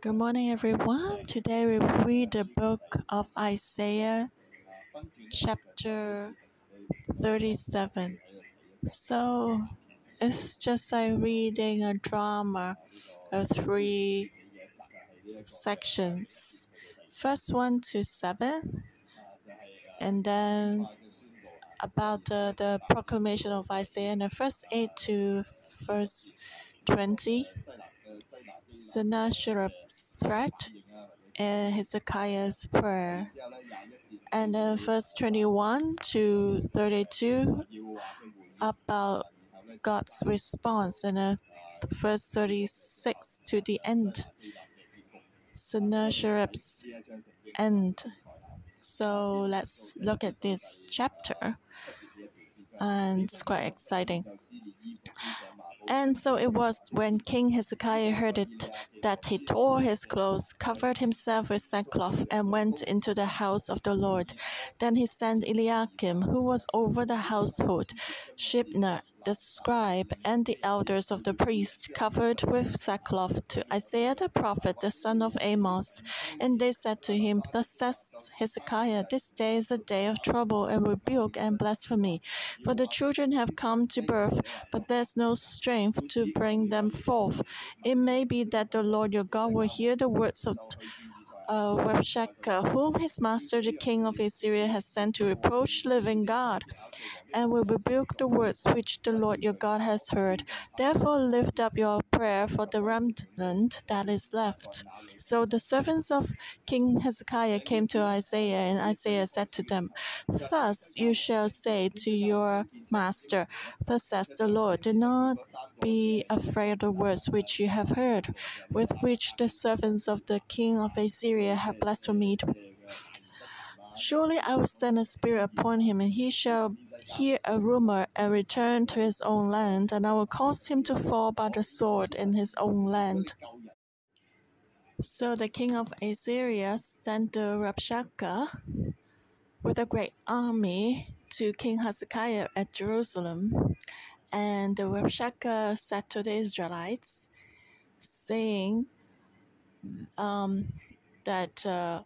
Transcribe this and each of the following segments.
Good morning, everyone. Today we read the book of Isaiah, chapter 37. So it's just like reading a drama of three sections. First one to seven, and then about the, the proclamation of Isaiah, and the first eight to verse 20. Sennacherib's threat and Hezekiah's prayer. And then verse 21 to 32 about God's response, and then verse 36 to the end. Sennacherib's end. So let's look at this chapter. And it's quite exciting. And so it was when King Hezekiah heard it that he tore his clothes, covered himself with sackcloth, and went into the house of the Lord. Then he sent Eliakim, who was over the household, Shebna, the scribe, and the elders of the priests, covered with sackcloth, to Isaiah the prophet, the son of Amos. And they said to him, Thus says Hezekiah, This day is a day of trouble and rebuke and blasphemy. For the children have come to birth, but there's no strength to bring them forth. It may be that the Lord your God will hear the words of uh, Rabshakeh, whom his master the king of Assyria has sent to reproach living God, and will rebuke the words which the Lord your God has heard. Therefore lift up your prayer for the remnant that is left. So the servants of King Hezekiah came to Isaiah, and Isaiah said to them, Thus you shall say to your master, Thus says the Lord, do not be afraid of the words which you have heard, with which the servants of the king of Assyria have blasphemed. Surely I will send a spirit upon him, and he shall hear a rumor and return to his own land, and I will cause him to fall by the sword in his own land. So the king of Assyria sent the Rabshakeh with a great army to King Hezekiah at Jerusalem. And the Rabshakeh said to the Israelites, saying um, that uh,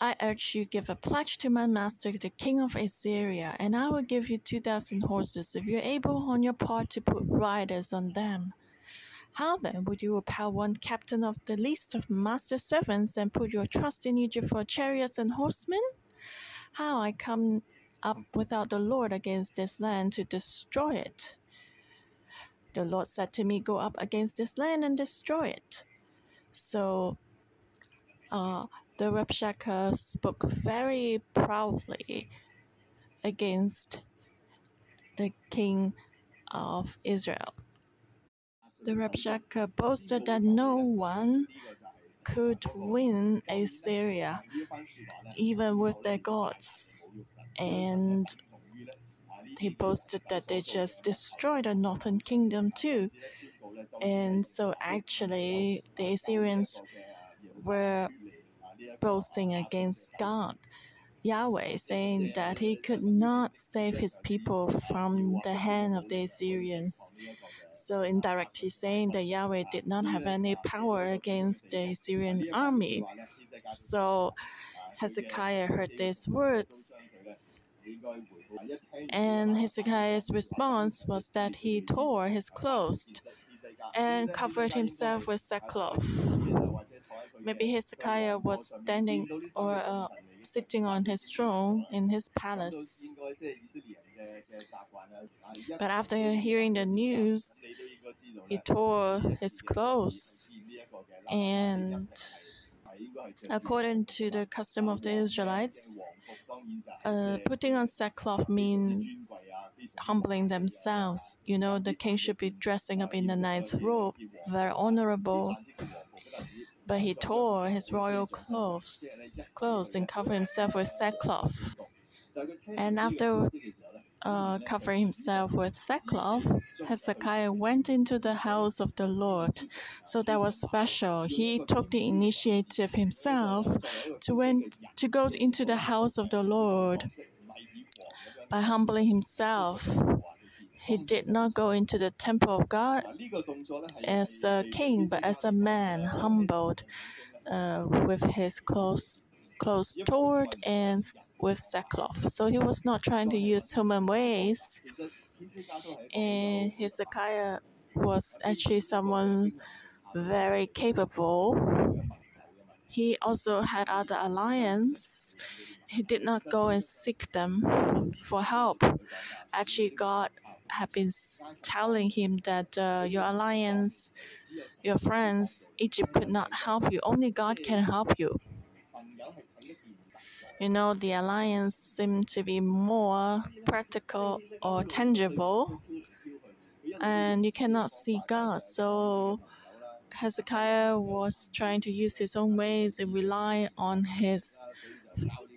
I urge you give a pledge to my master, the king of Assyria, and I will give you two thousand horses if you're able on your part to put riders on them. How then would you repel one captain of the least of master's servants and put your trust in Egypt for chariots and horsemen? How I come up without the Lord against this land to destroy it. The Lord said to me, Go up against this land and destroy it. So uh, the Rabshakeh spoke very proudly against the king of Israel. The Rabshakeh boasted that no one could win Assyria, even with their gods. And he boasted that they just destroyed the northern kingdom too. And so actually, the Assyrians were boasting against God. Yahweh saying that he could not save his people from the hand of the Assyrians. So indirectly saying that Yahweh did not have any power against the Assyrian army. So Hezekiah heard these words. And Hezekiah's response was that he tore his clothes and covered himself with sackcloth. Maybe Hezekiah was standing or uh, sitting on his throne in his palace. But after hearing the news, he tore his clothes. And according to the custom of the Israelites, uh, putting on sackcloth means humbling themselves. You know, the king should be dressing up in the knight's robe, very honorable but he tore his royal clothes, clothes and covered himself with sackcloth. And after uh, covering himself with sackcloth, Hezekiah went into the house of the Lord. So that was special. He took the initiative himself to, went, to go into the house of the Lord by humbling himself. he did not go into the temple of God as a king, but as a man, humbled, uh, with his clothes clothes torn and with sackcloth. So he was not trying to use human ways. And Hezekiah was actually someone very capable. He also had other alliance. He did not go and seek them for help. Actually, God had been telling him that uh, your alliance, your friends, Egypt could not help you. Only God can help you. You know, the alliance seemed to be more practical or tangible, and you cannot see God. So Hezekiah was trying to use his own ways and rely on his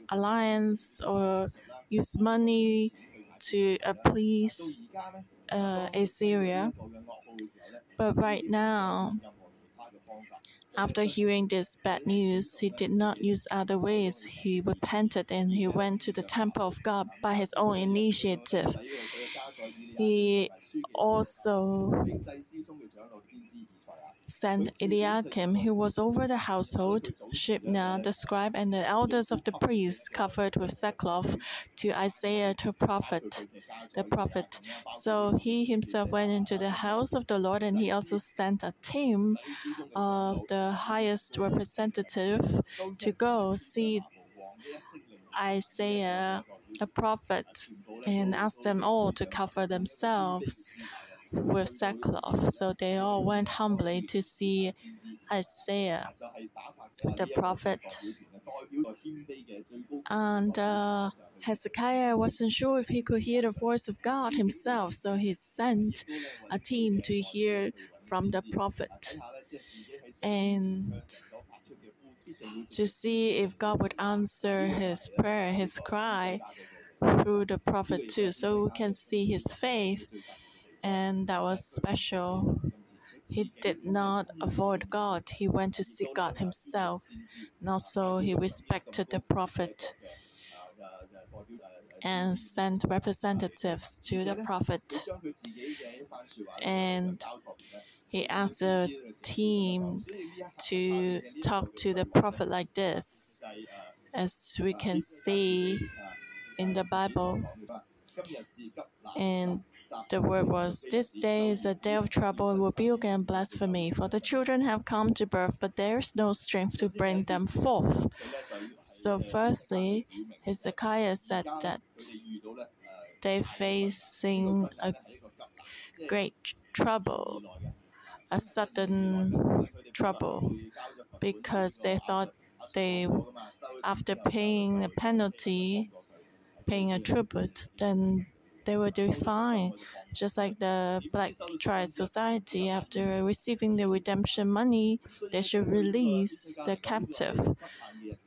alliance or use money to uh, please uh, Assyria. But right now, after hearing this bad news, he did not use other ways. He repented and he went to the temple of God by his own initiative. He also sent Eliakim, who was over the household, Shebna, the scribe, and the elders of the priests, covered with sackcloth, to Isaiah the prophet. The prophet. So he himself went into the house of the Lord, and he also sent a team of the highest representative to go see Isaiah, the prophet, and ask them all to cover themselves with sackcloth. So they all went humbly to see Isaiah, the prophet. And uh, Hezekiah wasn't sure if he could hear the voice of God himself, so he sent a team to hear from the prophet and to see if God would answer his prayer, his cry through the prophet too, so we can see his faith and that was special. He did not avoid God, he went to seek God himself. And also, he respected the prophet and sent representatives to the prophet. And he asked the team to talk to the prophet like this, as we can see in the Bible. And the word was, This day is a day of trouble, rebuke, and blasphemy, for the children have come to birth, but there is no strength to bring them forth. So, firstly, Hezekiah said that they facing a great trouble, a sudden trouble, because they thought they, after paying a penalty, paying a tribute, then they will do fine. Just like the Black Tribe Society, after receiving the redemption money, they should release the captive.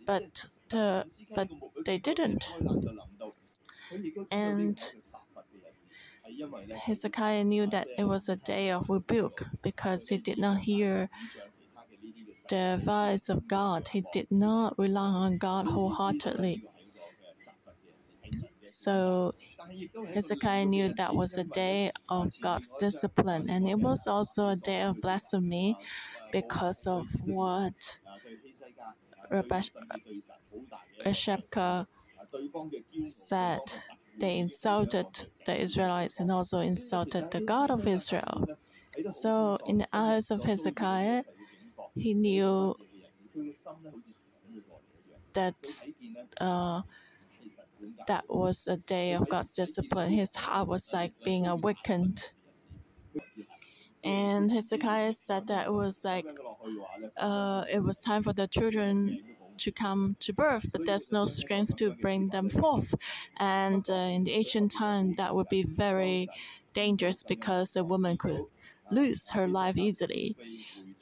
But the but they didn't. And Hezekiah knew that it was a day of rebuke because he did not hear the advice of God. He did not rely on God wholeheartedly. So Hezekiah knew that was a day of God's discipline, and it was also a day of blasphemy because of what Rabshakeh said. They insulted the Israelites and also insulted the God of Israel. So, in the eyes of Hezekiah, he knew that uh, that was a day of God's discipline. His heart was like being awakened. And Hezekiah said that it was like uh, it was time for the children to come to birth, but there's no strength to bring them forth. And uh, in the ancient time, that would be very dangerous because a woman could lose her life easily.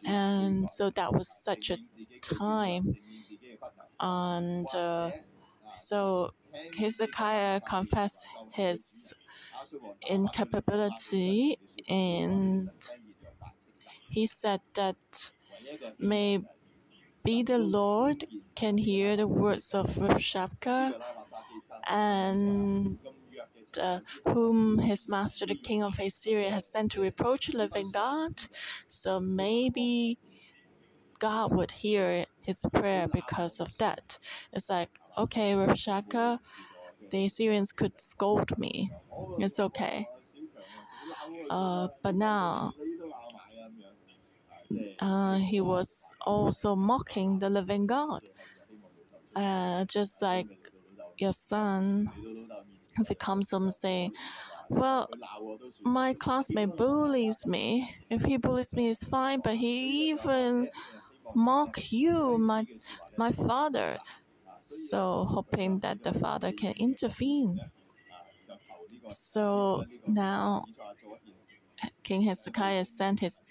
And so that was such a time. And uh, so Hezekiah confessed his incapability and he said that maybe the Lord can hear the words of Rabshakeh and uh, whom his master, the king of Assyria, has sent to reproach living God. So maybe God would hear his prayer because of that. It's like, okay, Rabshakeh, the Assyrians could scold me. It's okay. Uh, but now uh, he was also mocking the living God. Uh, just like your son, if he comes home saying, Well, my classmate bullies me. If he bullies me, it's fine, but he even mock you, my, my father. So, hoping that the father can intervene. So now King Hezekiah sent his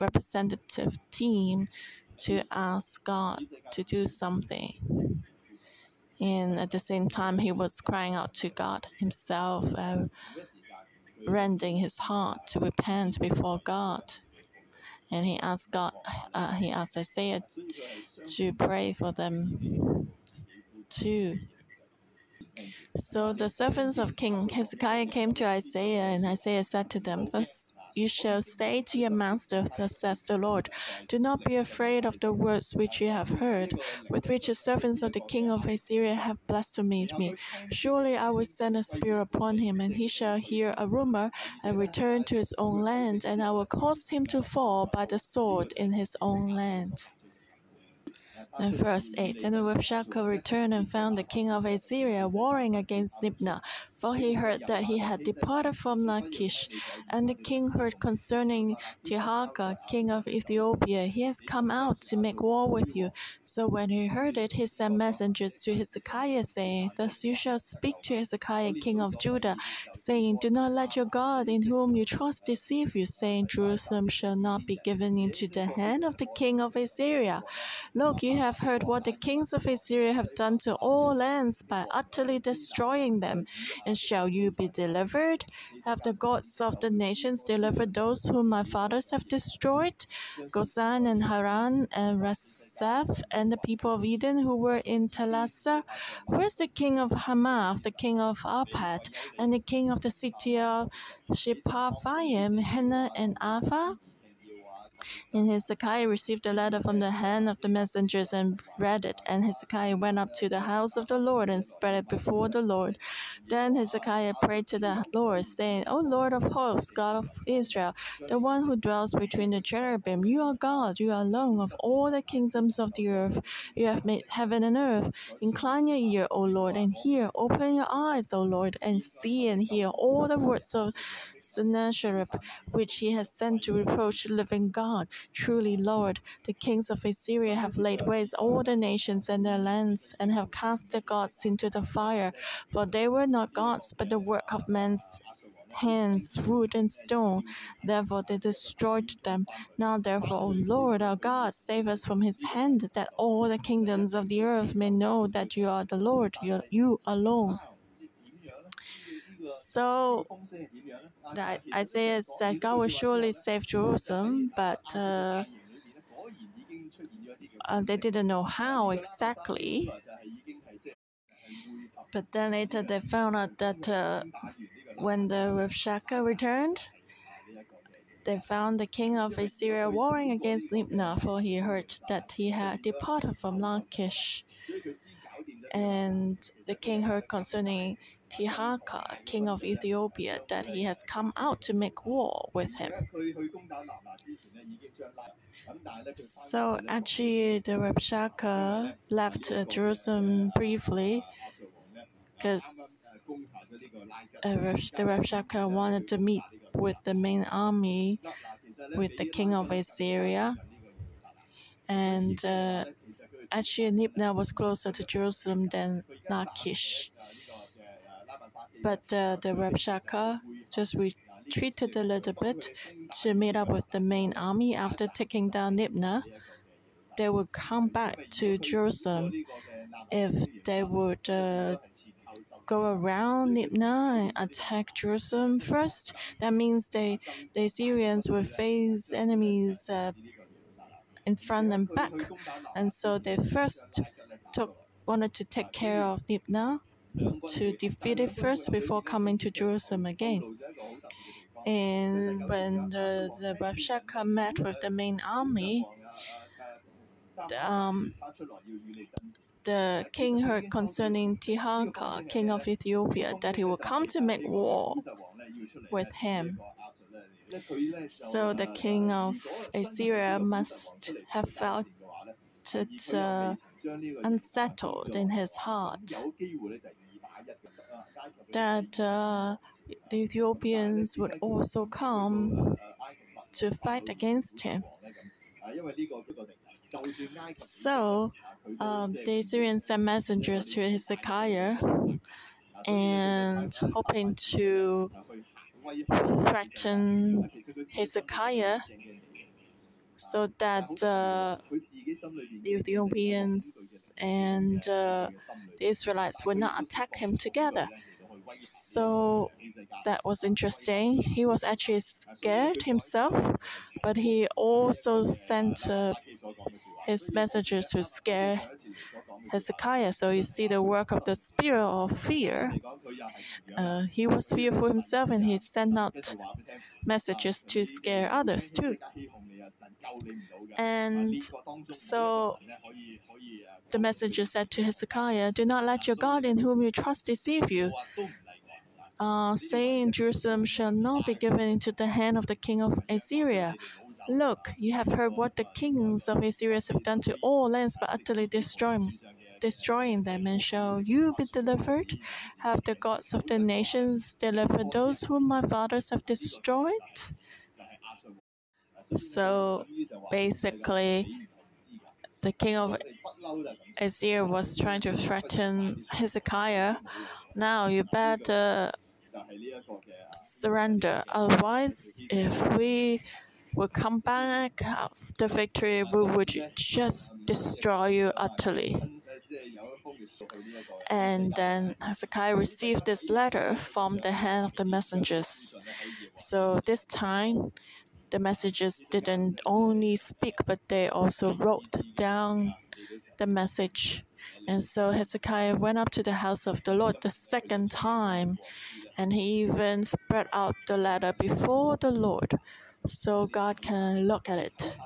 representative team to ask God to do something. And at the same time, he was crying out to God himself, uh, rending his heart to repent before God. And he asked God, uh, he asked Isaiah to pray for them too. So the servants of King Hezekiah came to Isaiah, and Isaiah said to them, Thus you shall say to your master, Thus says the Lord, Do not be afraid of the words which you have heard, with which the servants of the king of Assyria have blasphemed me. Surely I will send a spear upon him, and he shall hear a rumor and return to his own land, and I will cause him to fall by the sword in his own land. And verse 8 And Rabshakeh returned and found the king of Assyria warring against Libnah, for he heard that he had departed from Lachish. And the king heard concerning Tirhakah, king of Ethiopia, he has come out to make war with you. So when he heard it, he sent messengers to Hezekiah, saying, Thus you shall speak to Hezekiah, king of Judah, saying, Do not let your God, in whom you trust, deceive you, saying, Jerusalem shall not be given into the hand of the king of Assyria. Look, you have heard what the kings of Assyria have done to all lands by utterly destroying them. And shall you be delivered? Have the gods of the nations delivered those whom my fathers have destroyed? Gozan and Haran and Rezeph and the people of Eden who were in Telassar? Where's the king of Hamath, the king of Arpad, and the king of the city of Sepharvaim, Hena and Ava? And Hezekiah received a letter from the hand of the messengers and read it. And Hezekiah went up to the house of the Lord and spread it before the Lord. Then Hezekiah prayed to the Lord, saying, O Lord of hosts, God of Israel, the one who dwells between the cherubim, you are God, you are alone of all the kingdoms of the earth. You have made heaven and earth. Incline your ear, O Lord, and hear. Open your eyes, O Lord, and see and hear all the words of Sennacherib, which he has sent to reproach the living God. Truly, Lord, the kings of Assyria have laid waste all the nations and their lands, and have cast their gods into the fire. For they were not gods, but the work of men's hands, wood and stone. Therefore they destroyed them. Now therefore, O Lord our God, save us from his hand, that all the kingdoms of the earth may know that you are the Lord, you alone. So that Isaiah said God will surely save Jerusalem, but uh, uh, they didn't know how exactly. But then later they found out that uh, when the Rabshakeh returned, they found the king of Assyria warring against Libnah, for he heard that he had departed from Lachish. And the king heard concerning Tirhakah, king of Ethiopia, that he has come out to make war with him. So actually, the Rabshakeh left uh, Jerusalem briefly because uh, the Rabshakeh wanted to meet with the main army, with the king of Assyria. And uh, actually, Libnah was closer to Jerusalem than Lachish. But uh, the Rabshakeh just retreated a little bit to meet up with the main army after taking down Libnah. They would come back to Jerusalem if they would uh, go around Libnah and attack Jerusalem first. That means they, the Assyrians would face enemies uh, in front and back, and so they first took wanted to take care of Libnah to defeat it first before coming to Jerusalem again. And when the, the Rabshakeh met with the main army, um, the king heard concerning Tirhakah, king of Ethiopia, that he will come to make war with him. So the king of Assyria must have felt it uh, unsettled in his heart that uh, the Ethiopians would also come to fight against him. So um, the Assyrians sent messengers to Hezekiah and hoping to threaten Hezekiah so that uh, the Ethiopians and uh, the Israelites would not attack him together. So that was interesting. He was actually scared himself, but he also sent uh, his messengers to scare Hezekiah. So you see the work of the spirit of fear. Uh, he was fearful himself and he sent out messages to scare others too. And so the messenger said to Hezekiah, Do not let your God in whom you trust deceive you. Uh, saying Jerusalem shall not be given into the hand of the king of Assyria. Look, you have heard what the kings of Assyria have done to all lands but utterly destroying, destroying them. And shall you be delivered? Have the gods of the nations delivered those whom my fathers have destroyed? So basically, the king of Assyria was trying to threaten Hezekiah. Now you better surrender. Otherwise, if we will come back after victory, we would just destroy you utterly. And then Hezekiah received this letter from the hand of the messengers. So this time, the messengers didn't only speak, but they also wrote down the message. And so Hezekiah went up to the house of the Lord the second time, and he even spread out the letter before the Lord so God can look at it.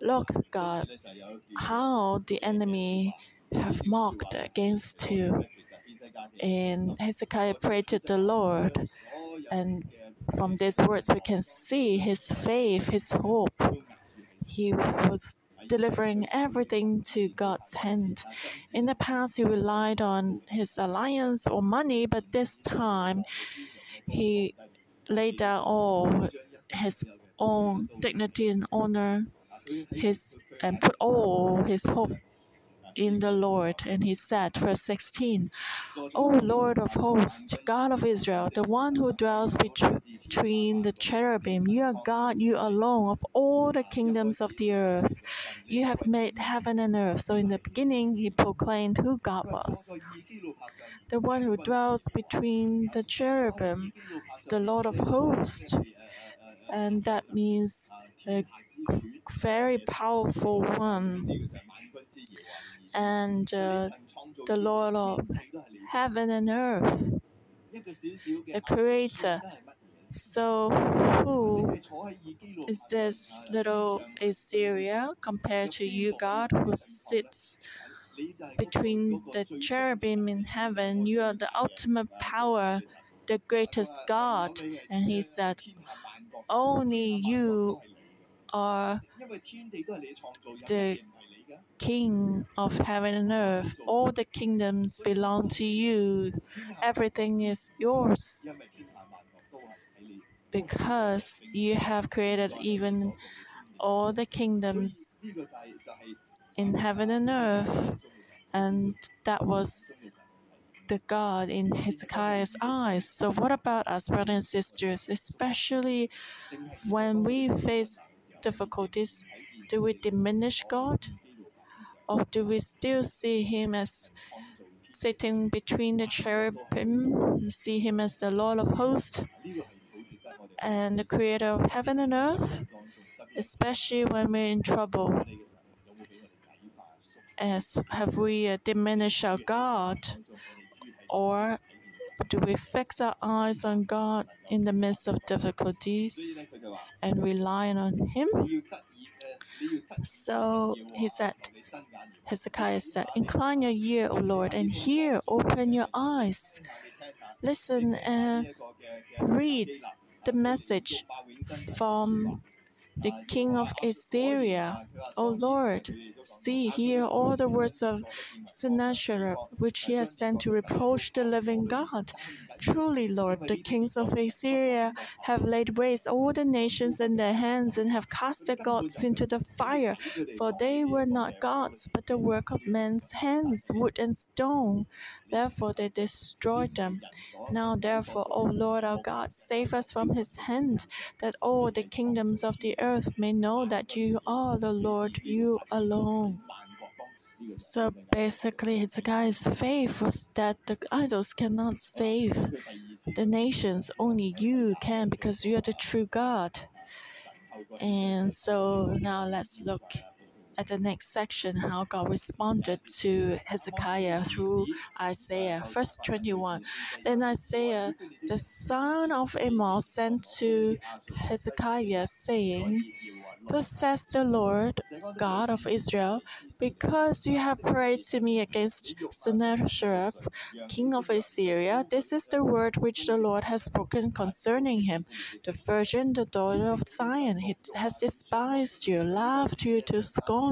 Look, God, how the enemy have mocked against you. And Hezekiah prayed to the Lord, and from these words we can see his faith, his hope. He was delivering everything to God's hand. In the past, he relied on his alliance or money, but this time he laid down all his own dignity and honor, his and put all his hope in the Lord. And he said, verse 16, O Lord of hosts, God of Israel, the one who dwells between the cherubim, you are God, you alone of all the kingdoms of the earth. You have made heaven and earth. So in the beginning, he proclaimed who God was. The one who dwells between the cherubim, the Lord of hosts and that means a very powerful one. And uh, the Lord of heaven and earth, the Creator. So, who is this little Assyria compared to you, God, who sits between the cherubim in heaven? You are the ultimate power, the greatest God. And he said, only you are the King of heaven and earth. All the kingdoms belong to you. Everything is yours. Because you have created even all the kingdoms in heaven and earth. And that was the God in Hezekiah's eyes. So, what about us, brothers and sisters, especially when we face difficulties? Do we diminish God? Or do we still see Him as sitting between the cherubim, see Him as the Lord of hosts and the creator of heaven and earth? Especially when we're in trouble. As have we uh, diminished our God Or do we fix our eyes on God in the midst of difficulties and rely on Him? So he said, Hezekiah said, Incline your ear, O Lord, and hear, open your eyes. Listen and read the message from the king of Assyria. O Lord, see, hear all the words of Sennacherib, which he has sent to reproach the living God. Truly, Lord, the kings of Assyria have laid waste all the nations in their hands and have cast their gods into the fire, for they were not gods, but the work of men's hands, wood and stone. Therefore, they destroyed them. Now, therefore, O Lord our God, save us from his hand, that all the kingdoms of the earth may know that you are the Lord, you alone. So basically, Hezekiah's faith was that the idols cannot save the nations. Only you can because you are the true God. And so now let's look at the next section how God responded to Hezekiah through Isaiah. Verse 21. Then Isaiah, the son of Amos, sent to Hezekiah, saying, Thus says the Lord, God of Israel, because you have prayed to me against Sennacherib, king of Assyria, this is the word which the Lord has spoken concerning him. The virgin, the daughter of Zion, he has despised you, laughed you to scorn.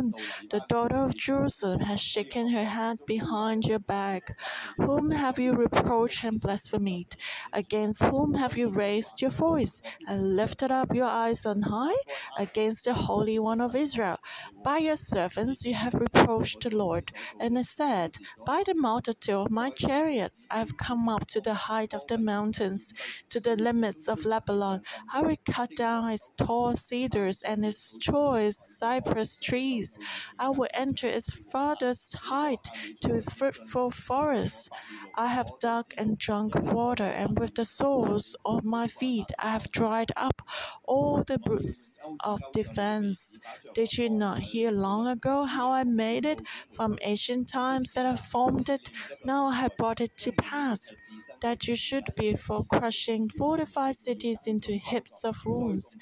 The daughter of Jerusalem has shaken her head behind your back. Whom have you reproached and blasphemed? Against whom have you raised your voice and lifted up your eyes on high? Against the Holy One of Israel. By your servants you have reproached the Lord, and said, By the multitude of my chariots I have come up to the height of the mountains, to the limits of Lebanon. I will cut down its tall cedars and its choice cypress trees. I will enter its farthest height to its fruitful forests. I have dug and drunk water, and with the soles of my feet I have dried up all the roots of defense. Did you not hear long ago how I made it from ancient times that I formed it? Now I have brought it to pass that you should be for crushing fortified cities into heaps of ruins.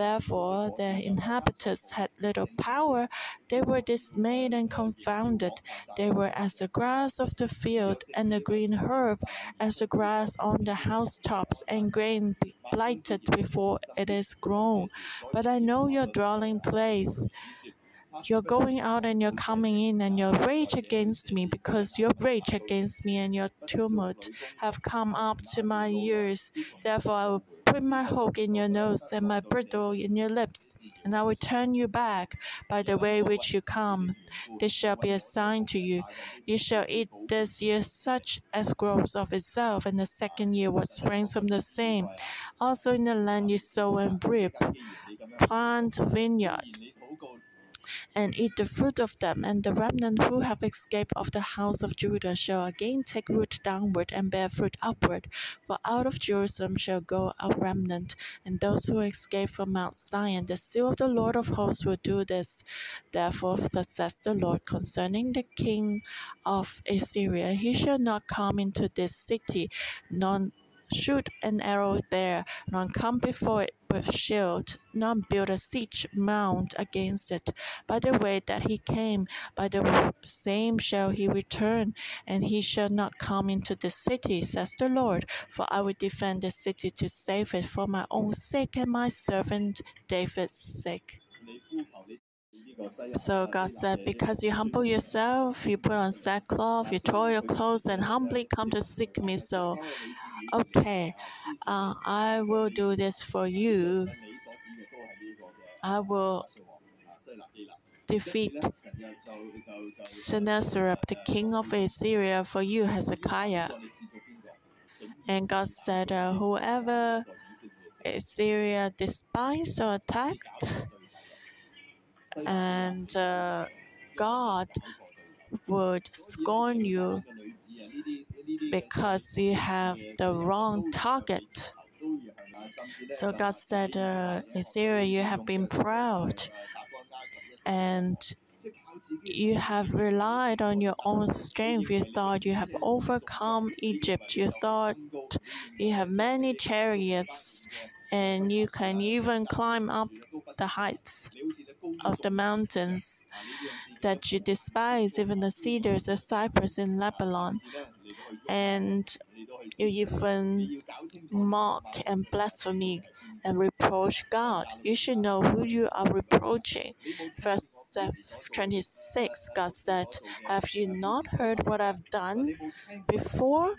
Therefore, their inhabitants had little power. They were dismayed and confounded. They were as the grass of the field and the green herb, as the grass on the housetops and grain blighted before it is grown. But I know your dwelling place you're going out and you're coming in, and your rage against me, because your rage against me and your tumult have come up to my ears. Therefore, I will put my hook in your nose and my bridle in your lips, and I will turn you back by the way which you come. This shall be a sign to you. You shall eat this year such as grows of itself, and the second year what springs from the same. Also in the land you sow and reap, plant vineyard and eat the fruit of them, and the remnant who have escaped of the house of Judah shall again take root downward and bear fruit upward. For out of Jerusalem shall go a remnant, and those who escape from Mount Zion. The seal of the Lord of hosts will do this. Therefore, thus says the Lord concerning the king of Assyria, he shall not come into this city, none shoot an arrow there, none come before it with shield, none build a siege mount against it. By the way that he came, by the same shall he return, and he shall not come into the city, says the Lord. For I will defend the city to save it for my own sake and my servant David's sake. So God said, Because you humble yourself, you put on sackcloth, you tore your clothes, and humbly come to seek me. So, okay, uh, I will do this for you. I will defeat Sennacherib, the king of Assyria, for you, Hezekiah. And God said, uh, Whoever Assyria despised or attacked, and uh, God would scorn you because you have the wrong target. So God said, uh, Assyria, you have been proud, and you have relied on your own strength. You thought you have overcome Egypt. You thought you have many chariots and you can even climb up the heights of the mountains that you despise, even the cedars of cypress in Lebanon. And you even mock and blaspheme and reproach God. You should know who you are reproaching. Verse 26, God said, Have you not heard what I've done before?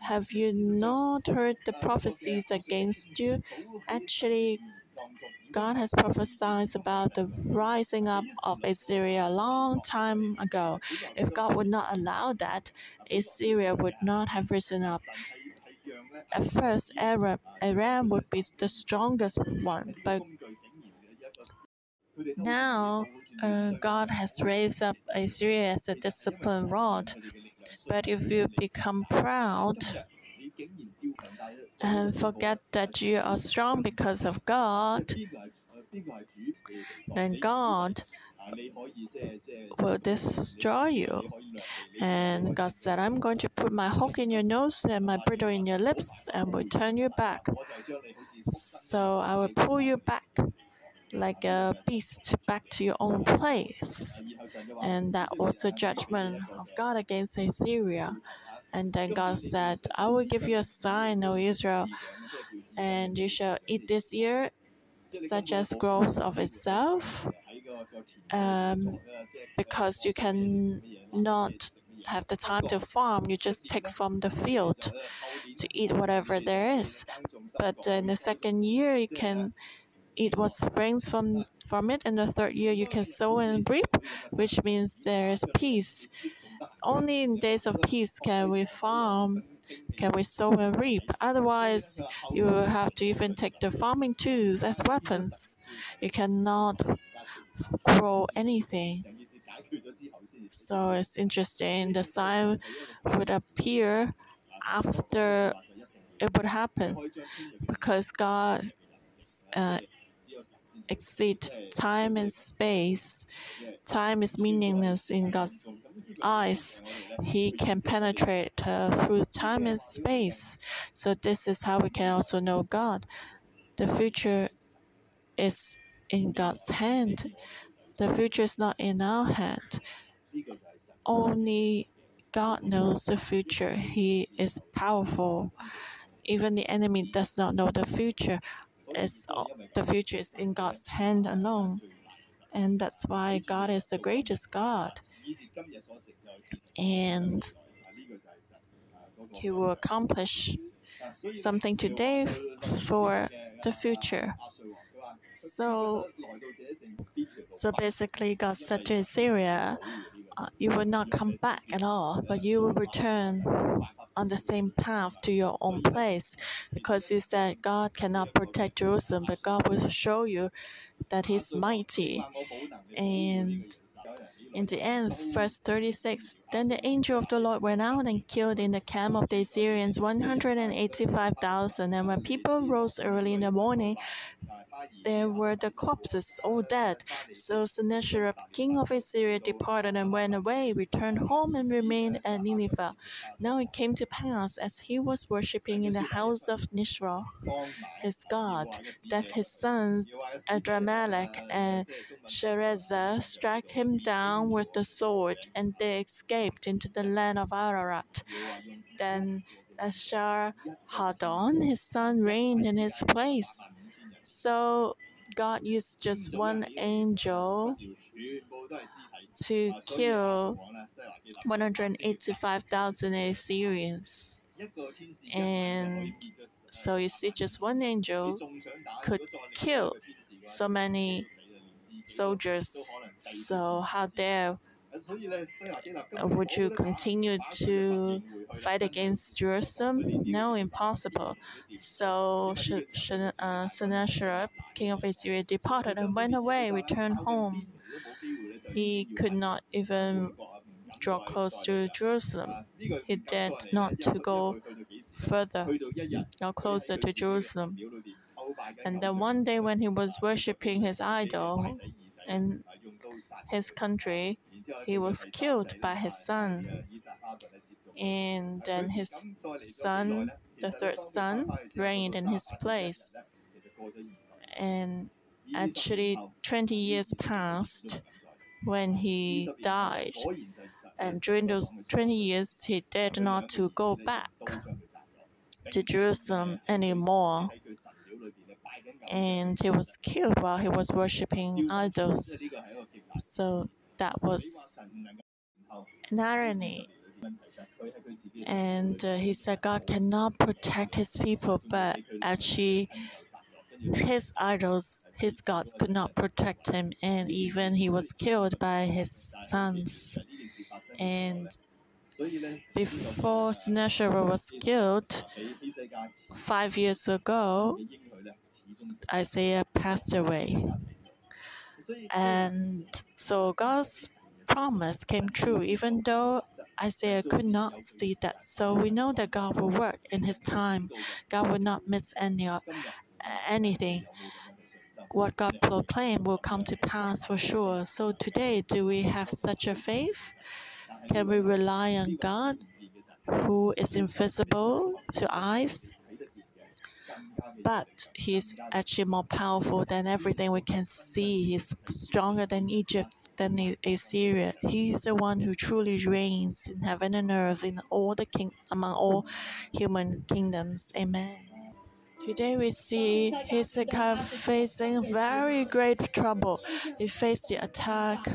Have you not heard the prophecies against you? Actually, God has prophesied about the rising up of Assyria a long time ago. If God would not allow that, Assyria would not have risen up. At first, Arab, Aram would be the strongest one, but now uh, God has raised up Assyria as a disciplined rod. But if you become proud and forget that you are strong because of God, then God will destroy you. And God said, I'm going to put my hook in your nose and my bridle in your lips and will turn you back. So I will pull you back like a beast back to your own place. And that was the judgment of God against Assyria. And then God said, I will give you a sign, O Israel, and you shall eat this year, such as grows of itself, um, because you can not have the time to farm. You just take from the field to eat whatever there is. But in the second year, you can eat what springs from from it. In the third year, you can sow and reap, which means there is peace. Only in days of peace can we farm, can we sow and reap. Otherwise, you will have to even take the farming tools as weapons. You cannot grow anything. So it's interesting. The sign would appear after it would happen because God uh, exceed time and space. Time is meaningless in God's eyes. He can penetrate uh, through time and space. So this is how we can also know God. The future is in God's hand. The future is not in our hand. Only God knows the future. He is powerful. Even the enemy does not know the future is the future is in God's hand alone. And that's why God is the greatest God. And He will accomplish something today for the future. So, so basically, God said to Assyria, uh, You will not come back at all, but you will return on the same path to your own place because you said God cannot protect Jerusalem, but God will show you that He's mighty. And in the end, verse 36 Then the angel of the Lord went out and killed in the camp of the Assyrians 185,000. And when people rose early in the morning, there were the corpses, all dead. So Sennacherib, king of Assyria, departed and went away, returned home, and remained at Nineveh. Now it came to pass, as he was worshipping in the house of Nisroch, his god, that his sons Adramelech and Sharezer struck him down with the sword, and they escaped into the land of Ararat. Then Ashar Hadon, his son, reigned in his place. So God used just one angel to kill 185,000 Assyrians. And so you see, just one angel could kill so many soldiers. So how dare would you continue to fight against Jerusalem? No, impossible. So uh, Sennacherib, king of Assyria, departed and went away, returned home. He could not even draw close to Jerusalem. He dared not to go further or closer to Jerusalem. And then one day when he was worshipping his idol, in his country, he was killed by his son. And then his son, the third son, reigned in his place. And actually, 20 years passed when he died. And during those 20 years, he dared not to go back to Jerusalem anymore. And he was killed while he was worshipping idols. So that was an irony. And uh, he said God cannot protect his people, but actually, his idols, his gods could not protect him, and even he was killed by his sons. And before Sennacherib was killed, five years ago, Isaiah passed away. And so God's promise came true, even though Isaiah could not see that. So we know that God will work in His time. God will not miss any of anything. What God proclaimed will come to pass for sure. So today, do we have such a faith? Can we rely on God, who is invisible to eyes? But He's actually more powerful than everything we can see. He's stronger than Egypt, than Assyria. He's the one who truly reigns in heaven and earth in all the king among all human kingdoms. Amen. Today we see Hezekiah facing very great trouble. He faced the attack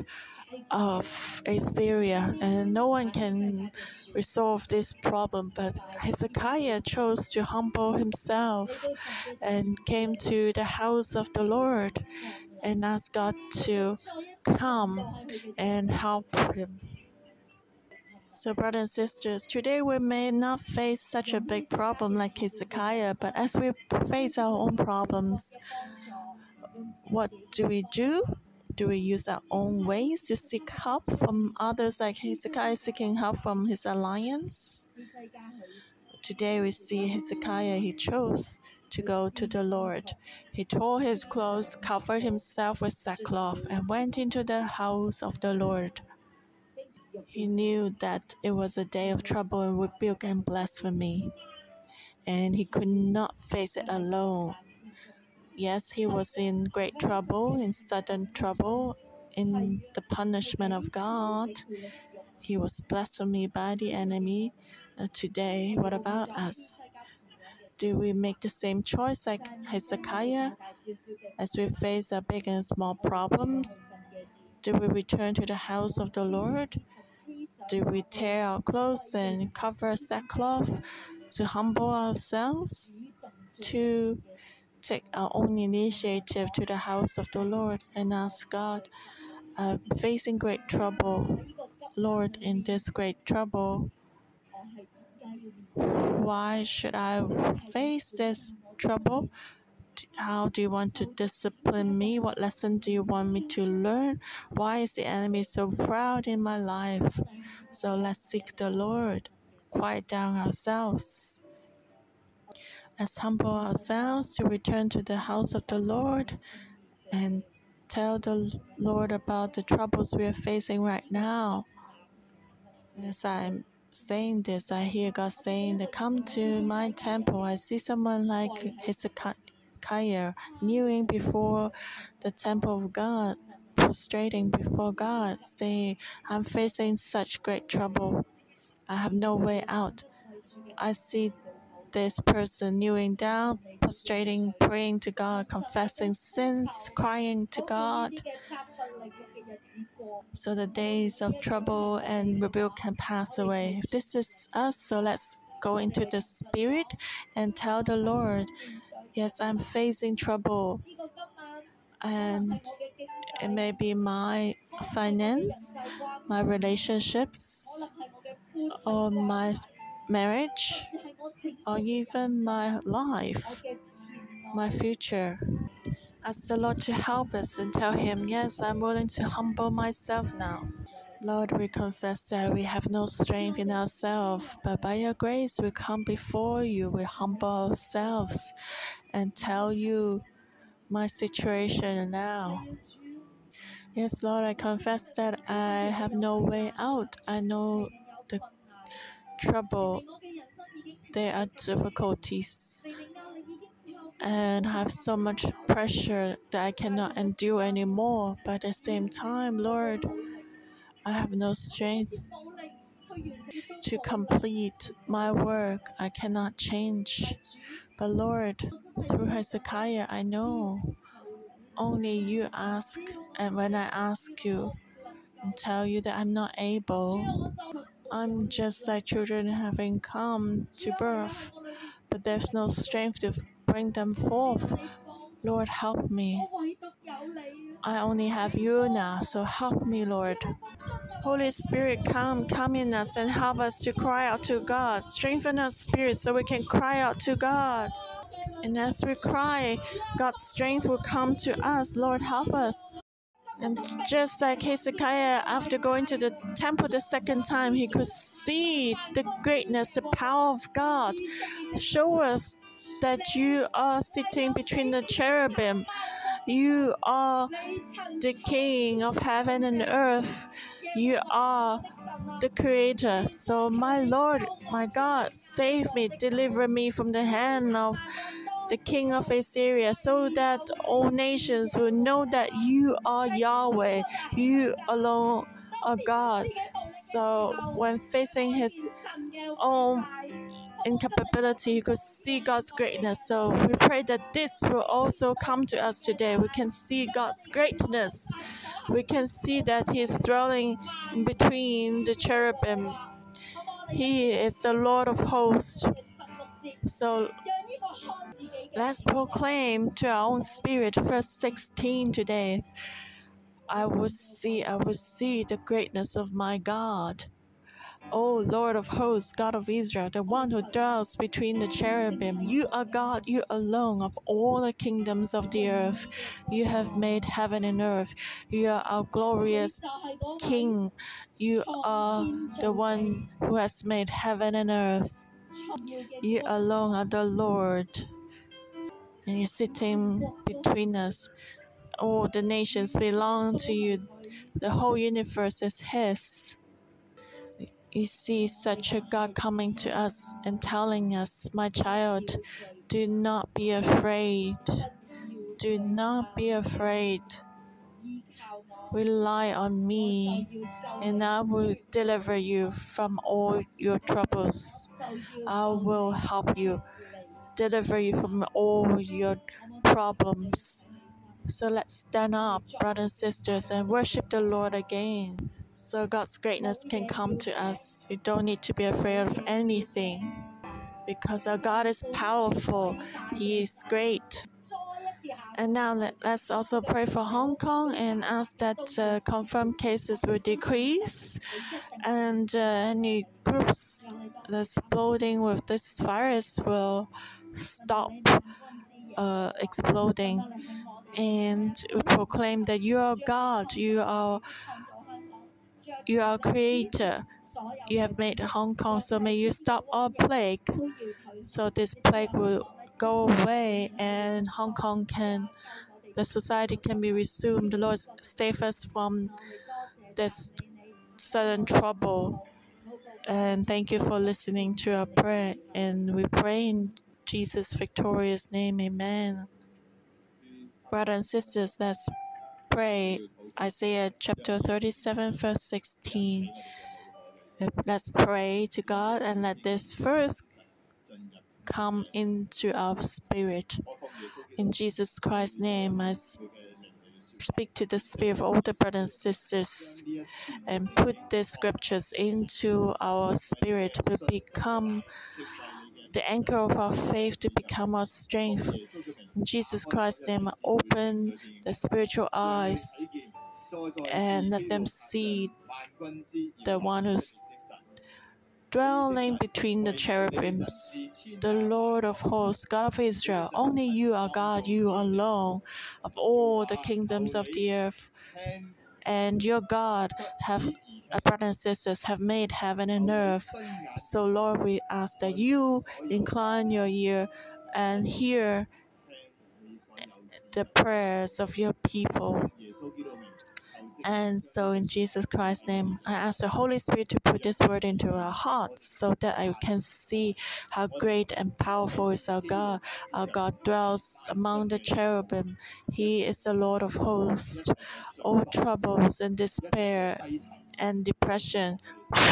of Assyria, and no one can resolve this problem. But Hezekiah chose to humble himself and came to the house of the Lord and asked God to come and help him. So, brothers and sisters, today we may not face such a big problem like Hezekiah, but as we face our own problems, what do we do? Do we use our own ways to seek help from others like Hezekiah seeking help from his alliance? Today we see Hezekiah, he chose to go to the Lord. He tore his clothes, covered himself with sackcloth, and went into the house of the Lord. He knew that it was a day of trouble and rebuke and blasphemy, and he could not face it alone. Yes, he was in great trouble, in sudden trouble, in the punishment of God. He was blasphemed by the enemy. Uh, today, what about us? Do we make the same choice like Hezekiah as we face our big and small problems? Do we return to the house of the Lord? Do we tear our clothes and cover a sackcloth to humble ourselves? To take our own initiative to the house of the Lord and ask God, uh, facing great trouble, Lord, in this great trouble, why should I face this trouble? How do you want to discipline me? What lesson do you want me to learn? Why is the enemy so proud in my life? So let's seek the Lord, quiet down ourselves Let's humble ourselves to return to the house of the Lord and tell the Lord about the troubles we are facing right now. As I'm saying this, I hear God saying come to my temple. I see someone like Hezekiah kneeling before the temple of God, prostrating before God, saying, I'm facing such great trouble. I have no way out. I see this person kneeling down, prostrating, praying to God, confessing sins, crying to God. So the days of trouble and rebuke can pass away. If this is us, so let's go into the Spirit and tell the Lord, Yes, I'm facing trouble. And it may be my finance, my relationships, or my marriage, or even my life, my future. Ask the Lord to help us and tell Him, Yes, I'm willing to humble myself now. Lord, we confess that we have no strength in ourselves, but by your grace we come before you, we humble ourselves and tell you my situation now. Yes, Lord, I confess that I have no way out. I know the trouble, there are difficulties, and have so much pressure that I cannot endure anymore. But at the same time, Lord, I have no strength to complete my work. I cannot change. But Lord, through Hezekiah, I know only you ask, and when I ask you and tell you that I'm not able, I'm just like children having come to birth, but there's no strength to bring them forth. Lord, help me. I only have you now, so help me, Lord. Holy Spirit, come, come in us and help us to cry out to God. Strengthen our spirit so we can cry out to God. And as we cry, God's strength will come to us. Lord, help us. And just like Hezekiah, after going to the temple the second time, he could see the greatness, the power of God. Show us that you are sitting between the cherubim. You are the King of heaven and earth. You are the Creator. So, my Lord, my God, save me, deliver me from the hand of the king of Assyria, so that all nations will know that you are Yahweh, you alone are God. So when facing his own incapability, he could see God's greatness. So we pray that this will also come to us today. We can see God's greatness. We can see that He is dwelling between the cherubim. He is the Lord of hosts. So let's proclaim to our own spirit, verse 16 today. I will see, I will see the greatness of my God. O Lord of hosts, God of Israel, the one who dwells between the cherubim, you are God, you alone of all the kingdoms of the earth. You have made heaven and earth. You are our glorious King. You are the one who has made heaven and earth. You alone are the Lord, and you're sitting between us. All the nations belong to you. The whole universe is His. You see such a God coming to us and telling us, My child, do not be afraid. Do not be afraid. Rely on me, and I will deliver you from all your troubles. I will help you, deliver you from all your problems. So let's stand up, brothers and sisters, and worship the Lord again. So God's greatness can come to us. You don't need to be afraid of anything because our God is powerful, He is great. And now let, us also pray for Hong Kong and ask that uh, confirmed cases will decrease and uh, any groups that's exploding with this virus will stop uh, exploding. And proclaim that you are God, you are you are creator. You have made Hong Kong, so may you stop all plague. So this plague will go away and Hong Kong can, the society can be resumed. Lord save us from this sudden trouble. And thank you for listening to our prayer. And we pray in Jesus' victorious name. Amen. Brothers and sisters, let's pray. Isaiah chapter 37, verse 16. Let's pray to God and let this first come into our spirit. In Jesus Christ's name, I speak to the spirit of all the brothers and sisters and put the scriptures into our spirit to become the anchor of our faith to become our strength. In Jesus Christ's name, open the spiritual eyes and let them see the one who's dwelling between the cherubims, the Lord of hosts, God of Israel. Only you are God, you alone, of all the kingdoms of the earth. And your God have brothers and sisters have made heaven and earth. So Lord, we ask that you incline your ear and hear the prayers of your people. And so, in Jesus Christ's name, I ask the Holy Spirit to put this word into our hearts so that I can see how great and powerful is our God. Our God dwells among the cherubim. He is the Lord of hosts. All troubles and despair and depression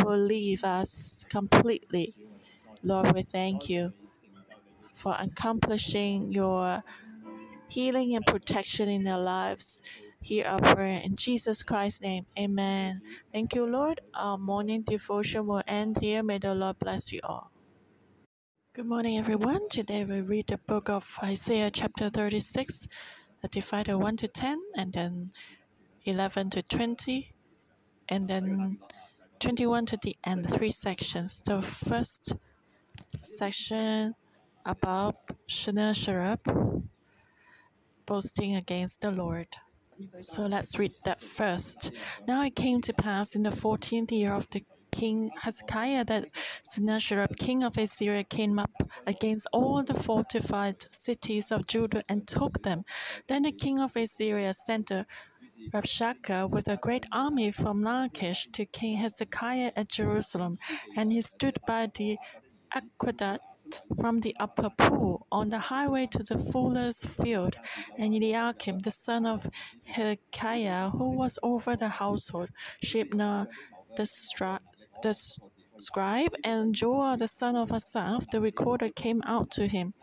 will leave us completely. Lord, we thank you for accomplishing your healing and protection in their lives. Hear our prayer in Jesus Christ's name. Amen. Thank you, Lord. Our morning devotion will end here. May the Lord bless you all. Good morning, everyone. Today we read the book of Isaiah, chapter 36, divided 1 to 10, and then 11 to 20, and then 21 to the end, three sections. The first section about Sennacherib boasting against the Lord. So let's read that first. Now it came to pass in the fourteenth year of the king Hezekiah that Sennacherib, king of Assyria, came up against all the fortified cities of Judah and took them. Then the king of Assyria sent a Rabshakeh with a great army from Lachish to King Hezekiah at Jerusalem, and he stood by the aqueduct from the upper pool on the highway to the fuller's field, and Eliakim, the son of Hilkiah, who was over the household, Shebna, the, stri- the scribe, and Joah, the son of Asaph, the recorder, came out to him.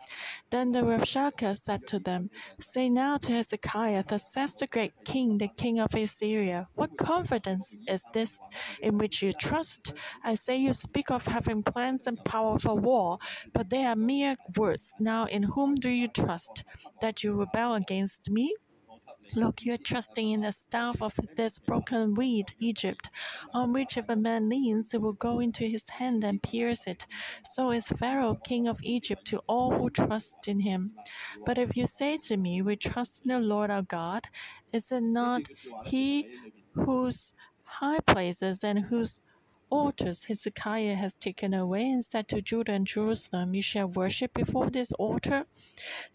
Then the Rabshakeh said to them, Say now to Hezekiah, Thus says the great king, the king of Assyria, What confidence is this in which you trust? I say you speak of having plans and power for war, but they are mere words. Now in whom do you trust? That you rebel against me? Look, you are trusting in the staff of this broken reed, Egypt, on which if a man leans, it will go into his hand and pierce it. So is Pharaoh, king of Egypt, to all who trust in him. But if you say to me, We trust in the Lord our God, is it not he whose high places and whose altars Hezekiah has taken away and said to Judah and Jerusalem, You shall worship before this altar?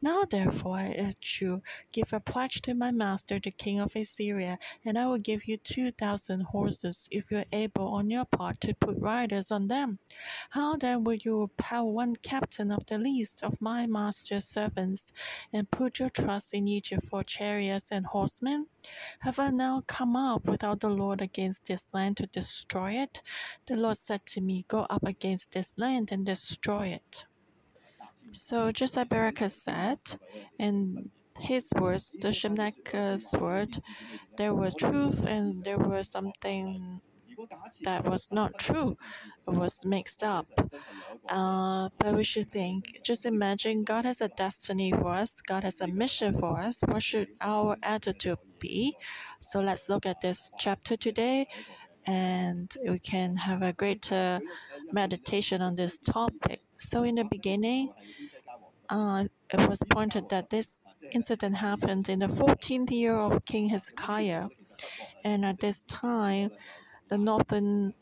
Now therefore I urge you, give a pledge to my master the king of Assyria, and I will give you two thousand horses, if you are able on your part to put riders on them. How then will you repel one captain of the least of my master's servants, and put your trust in Egypt for chariots and horsemen? Have I now come up without the Lord against this land to destroy it? The Lord said to me, Go up against this land and destroy it. So just like Barakah said, in his words, the Shemnek's word, there was truth and there was something that was not true. It was mixed up. Uh, but we should think, just imagine God has a destiny for us, God has a mission for us. What should our attitude be? So let's look at this chapter today and we can have a greater meditation on this topic. So, in the beginning, uh, it was pointed that this incident happened in the 14th year of King Hezekiah. And at this time, the northern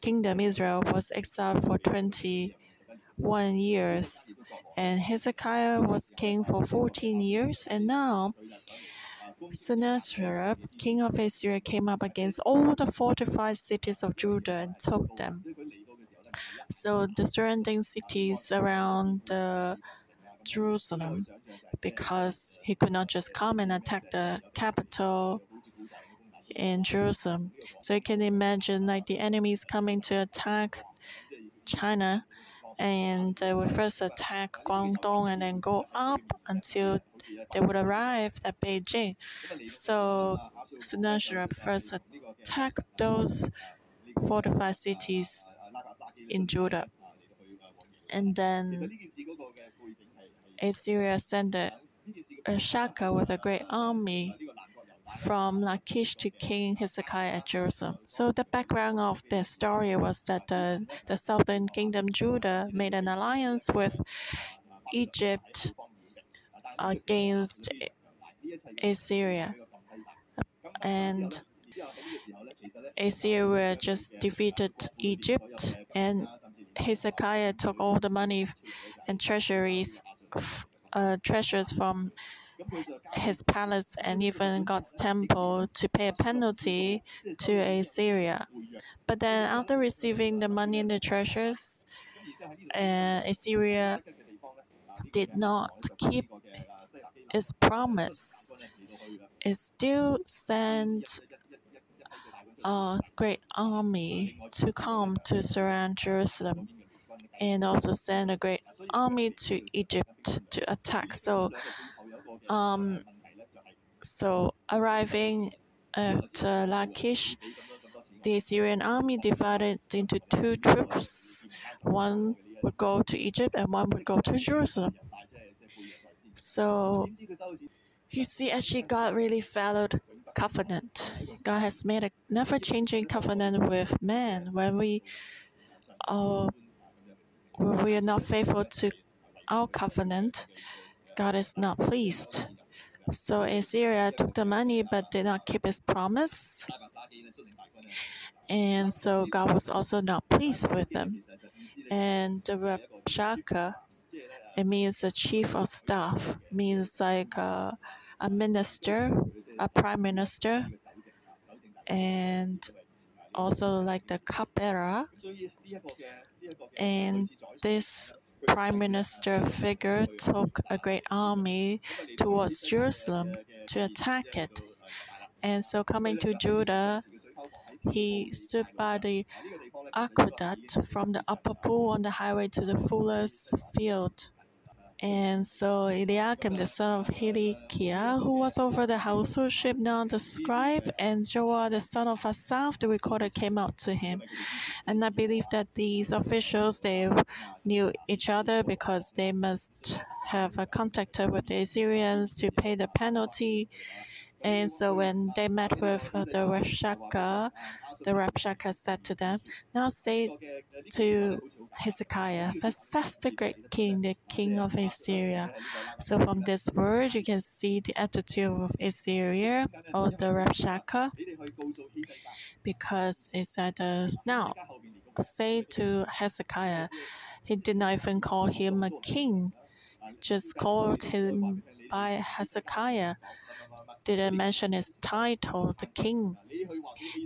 kingdom, Israel, was exiled for 21 years. And Hezekiah was king for 14 years. And now, Sennacherib, king of Assyria, came up against all the fortified cities of Judah and took them. So the surrounding cities around uh, Jerusalem, because he could not just come and attack the capital in Jerusalem. So you can imagine like the enemies coming to attack China and they would first attack Guangdong and then go up until they would arrive at Beijing. So Sennacherib first attacked those fortified cities in Judah. And then Assyria sent a, a Shaka with a great army from Lachish to King Hezekiah at Jerusalem. So the background of this story was that the, the southern kingdom Judah made an alliance with Egypt against Assyria. And Assyria just defeated Egypt, and Hezekiah took all the money and treasuries, uh, treasures from his palace and even God's temple to pay a penalty to Assyria. But then, after receiving the money and the treasures, uh, Assyria did not keep its promise. It still sent a great army to come to surround Jerusalem and also sent a great army to Egypt to attack. So, um, so arriving at uh, Lachish, the Assyrian army divided into two troops. One would go to Egypt and one would go to Jerusalem. So you see, actually, God really followed covenant. God has made a never changing covenant with man. When we uh, when we are not faithful to our covenant, God is not pleased. So Assyria took the money but did not keep his promise. And so God was also not pleased with them. And Rabshakeh, it means the chief of staff, means like a, a minister, a prime minister, and also like the cupbearer. And this prime minister figure took a great army towards Jerusalem to attack it. And so, coming to Judah, he stood by the aqueduct from the upper pool on the highway to the fuller's field. And so Eliakim, the son of Hilkiah, who was over the household, now the scribe, and Joah, the son of Asaph, the recorder, came out to him. And I believe that these officials, they knew each other because they must have a contact with the Assyrians to pay the penalty. And so when they met with the Rabshakeh, the Rabshakeh said to them, Now say to Hezekiah, Thus the great king, the king of Assyria. So from this word, you can see the attitude of Assyria or the Rabshakeh, because it said, uh, Now say to Hezekiah, he did not even call him a king, just called him by Hezekiah didn't mention his title, the king.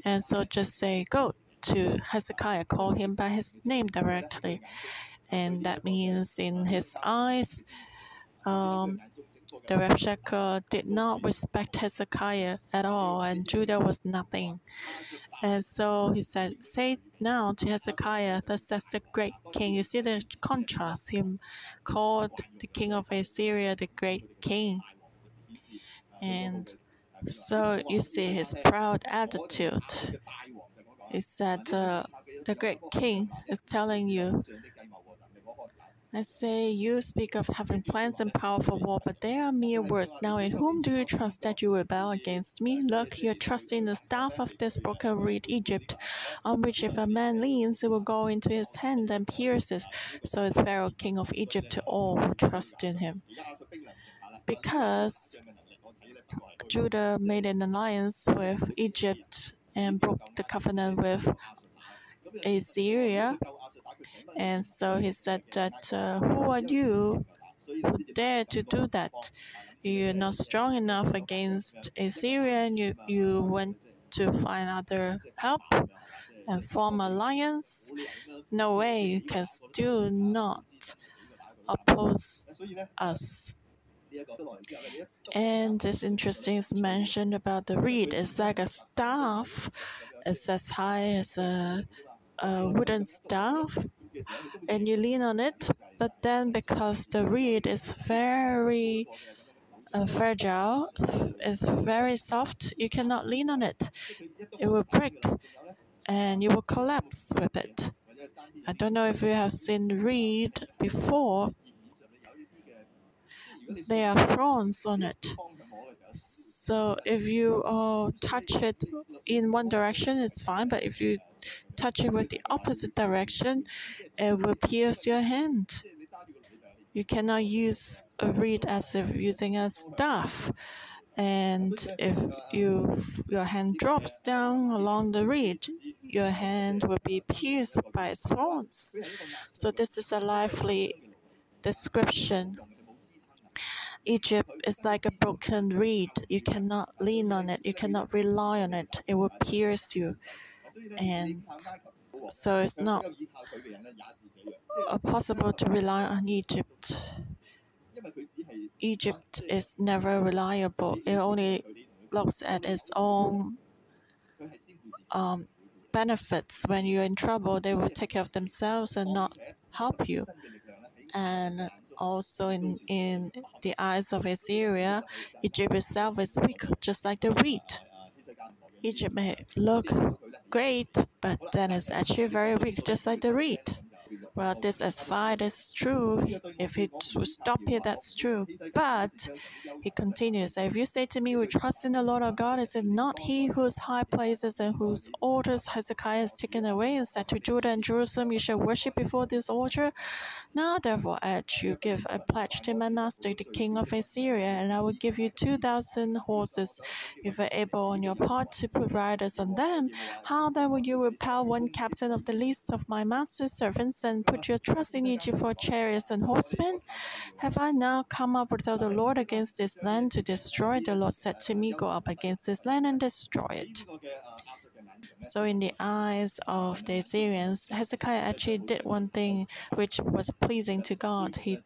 And so just say, go to Hezekiah, call him by his name directly. And that means in his eyes, um, the Rabshakeh did not respect Hezekiah at all, and Judah was nothing. And so he said, Say now to Hezekiah, thus says the great king. You see the contrast. He called the king of Assyria the great king. And so you see his proud attitude is that uh, the great king is telling you, I say, you speak of having plans and power for war, but they are mere words. Now, in whom do you trust that you rebel against me? Look, you are trusting the staff of this broken reed Egypt, on which if a man leans, it will go into his hand and pierces. So is Pharaoh, king of Egypt, to all who trust in him. Because Judah made an alliance with Egypt and broke the covenant with Assyria. And so he said that, uh, Who are you who dare to do that? You're not strong enough against Assyria, and you, you went to find other help and form alliance. No way, you can still not oppose us. And it's interesting, it's mentioned about the reed. It's like a staff. It's as high as a, a wooden staff, and you lean on it. But then, because the reed is very uh, fragile, it's very soft, you cannot lean on it. It will break, and you will collapse with it. I don't know if you have seen reed before there are thorns on it. So if you uh, touch it in one direction, it's fine. But if you touch it with the opposite direction, it will pierce your hand. You cannot use a reed as if using a staff. And if you your hand drops down along the reed, your hand will be pierced by thorns. So this is a lively description Egypt is like a broken reed. You cannot lean on it, you cannot rely on it. It will pierce you. And so it's not possible to rely on Egypt. Egypt is never reliable. It only looks at its own um, benefits. When you're in trouble, they will take care of themselves and not help you. And also in, in the eyes of Assyria, Egypt itself is weak, just like the wheat. Egypt may look great, but then it's actually very weak, just like the reed. Well, this as far as true. If would stop here, that's true. But he continues, if you say to me, we trust in the Lord our God, is it not he whose high places and whose altars Hezekiah has taken away and said to Judah and Jerusalem, you shall worship before this altar? Now therefore at you give a pledge to my master, the king of Assyria, and I will give you two thousand horses. If you are able on your part to put riders on them, how then will you repel one captain of the least of my master's servants and put your trust in Egypt for chariots and horsemen? Have I now come up without the Lord against this land to destroy? The Lord said to me, Go up against this land and destroy it. So, in the eyes of the Assyrians, Hezekiah actually did one thing which was pleasing to God. He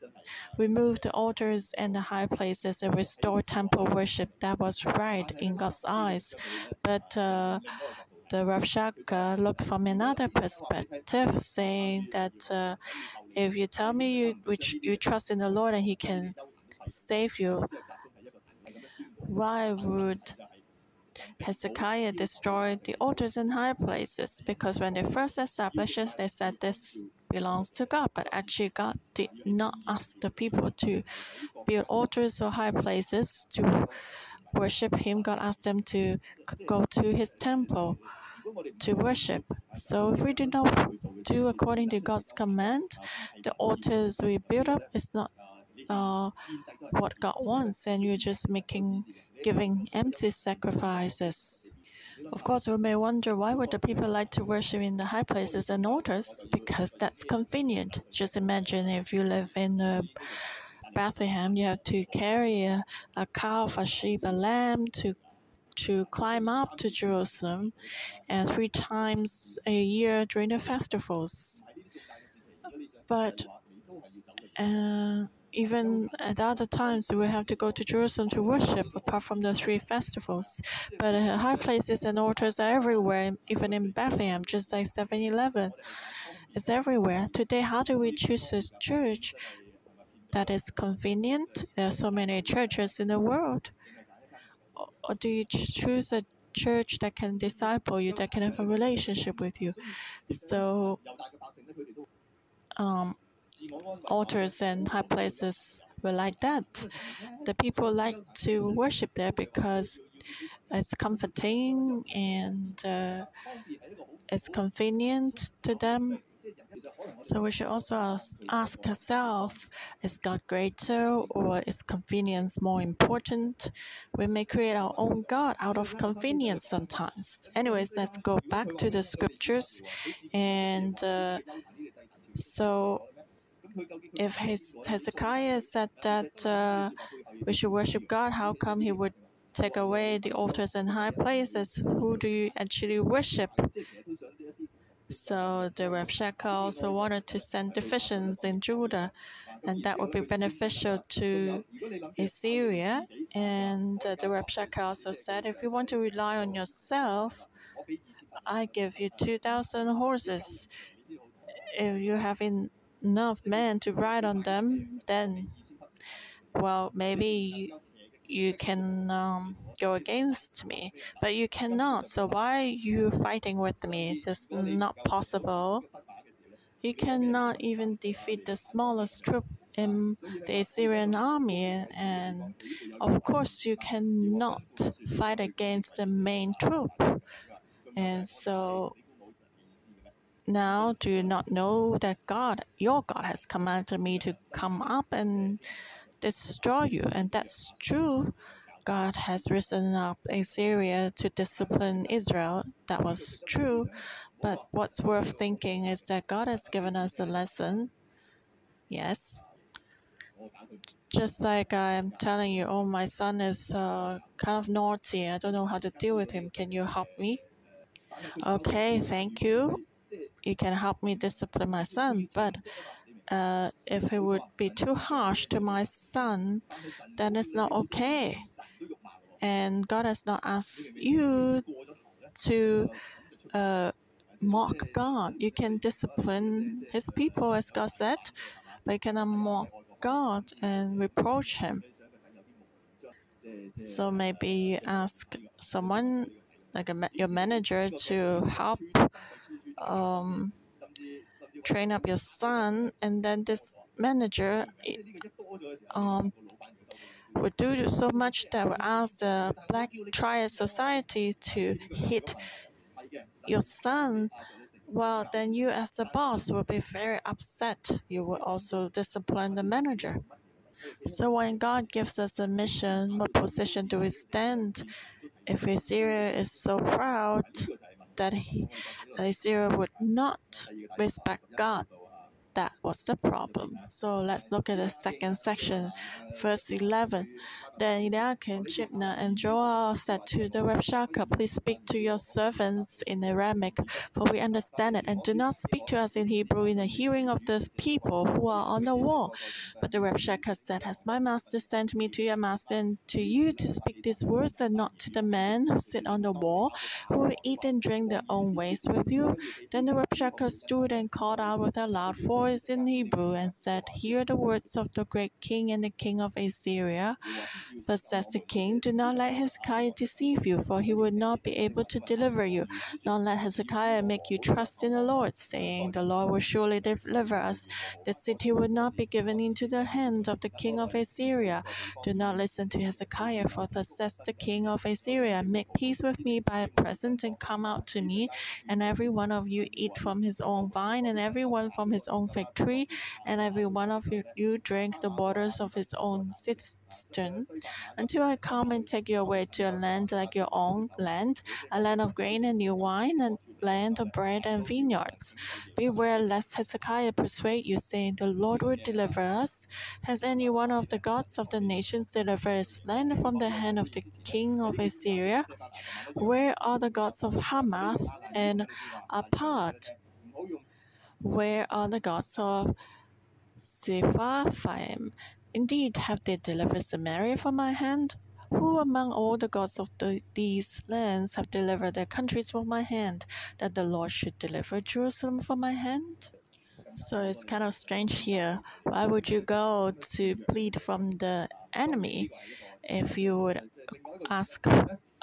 removed the altars and the high places and restored temple worship. That was right in God's eyes. But uh, the Rabshakeh looked from another perspective, saying that uh, if you tell me you which you trust in the Lord and He can save you, why would Hezekiah destroy the altars in high places? Because when they first established this, they said this belongs to God, but actually God did not ask the people to build altars or high places to worship Him. God asked them to go to His temple to worship. So if we do not do according to God's command, the altars we build up is not uh, what God wants, and you're just making giving empty sacrifices. Of course, we may wonder why would the people like to worship in the high places and altars? Because that's convenient. Just imagine if you live in uh, Bethlehem, you have to carry a, a calf, a sheep, a lamb to to climb up to Jerusalem and three times a year during the festivals. But uh, even at other times, we have to go to Jerusalem to worship, apart from the three festivals. But uh, high places and altars are everywhere, even in Bethlehem, just like 7 Eleven. It's everywhere. Today, how do we choose a church that is convenient? There are so many churches in the world or do you choose a church that can disciple you, that can have a relationship with you? So, um, altars and high places were like that. The people like to worship there because it's comforting and uh, it's convenient to them so we should also ask, ourselves is God greater or is convenience more important? We may create our own God out of convenience sometimes. Anyways, let's go back to the scriptures. And uh, so if Hezekiah said that uh, we should worship God, how come he would take away the altars and high places? Who do you actually worship? So the Rabshakeh also wanted to send divisions in Judah, and that would be beneficial to Assyria. And uh, the Rabshakeh also said, if you want to rely on yourself, I give you 2,000 horses. If you have enough men to ride on them, then, well, maybe you can um, go against me, but you cannot. So why are you fighting with me? That's not possible. You cannot even defeat the smallest troop in the Assyrian army, and of course you cannot fight against the main troop. And so now do you not know that God, your God, has commanded me to come up and destroy you. And that's true. God has risen up Assyria to discipline Israel. That was true. But what's worth thinking is that God has given us a lesson. Yes. just like I'm telling you, oh, my son is uh, kind of naughty. I don't know how to deal with him. Can you help me? Okay, thank you. You can help me discipline my son, but uh, if it would be too harsh to my son, then it's not okay. And God has not asked you to uh, mock God. You can discipline His people, as God said, but you cannot mock God and reproach Him. So maybe you ask someone, like a, your manager, to help um, train up your son, and then this manager um, would do so much that would ask the Black Triad Society to hit your son. Well, then you, as the boss, will be very upset. You will also discipline the manager. So when God gives us a mission, what position do we stand? If Assyria is so proud that he, Assyria would not respect God, that was the problem. So let's look at the second section, verse 11. Then Eliakim, Shebna, and Joel said to the Rabshakeh, Please speak to your servants in Aramaic, for we understand it, and do not speak to us in Hebrew in the hearing of the people who are on the wall. But the Rabshakeh said, Has my master sent me to your master and to you to speak these words, and not to the men who sit on the wall, who will eat and drink their own ways with you? Then the Rabshakeh stood and called out with a loud voice voice in Hebrew and said, Hear the words of the great king and the king of Assyria. Thus says the king, Do not let Hezekiah deceive you, for he will not be able to deliver you. Don't let Hezekiah make you trust in the Lord, saying, The Lord will surely deliver us. The city will not be given into the hand of the king of Assyria. Do not listen to Hezekiah, for thus says the king of Assyria, Make peace with me by a present and come out to me, and every one of you eat from his own vine, and every one from his own and every one of you, drink the waters of his own cistern, until I come and take you away to a land like your own land, a land of grain and new wine, and land of bread and vineyards. Beware lest Hezekiah persuade you, saying, The Lord will deliver us. Has any one of the gods of the nations delivered his land from the hand of the king of Assyria? Where are the gods of Hamath and Arpad? Where are the gods of Sepharvaim? Indeed, have they delivered Samaria from my hand? Who among all the gods of the, these lands have delivered their countries from my hand, that the Lord should deliver Jerusalem from my hand? So it's kind of strange here. Why would you go to plead from the enemy if you would ask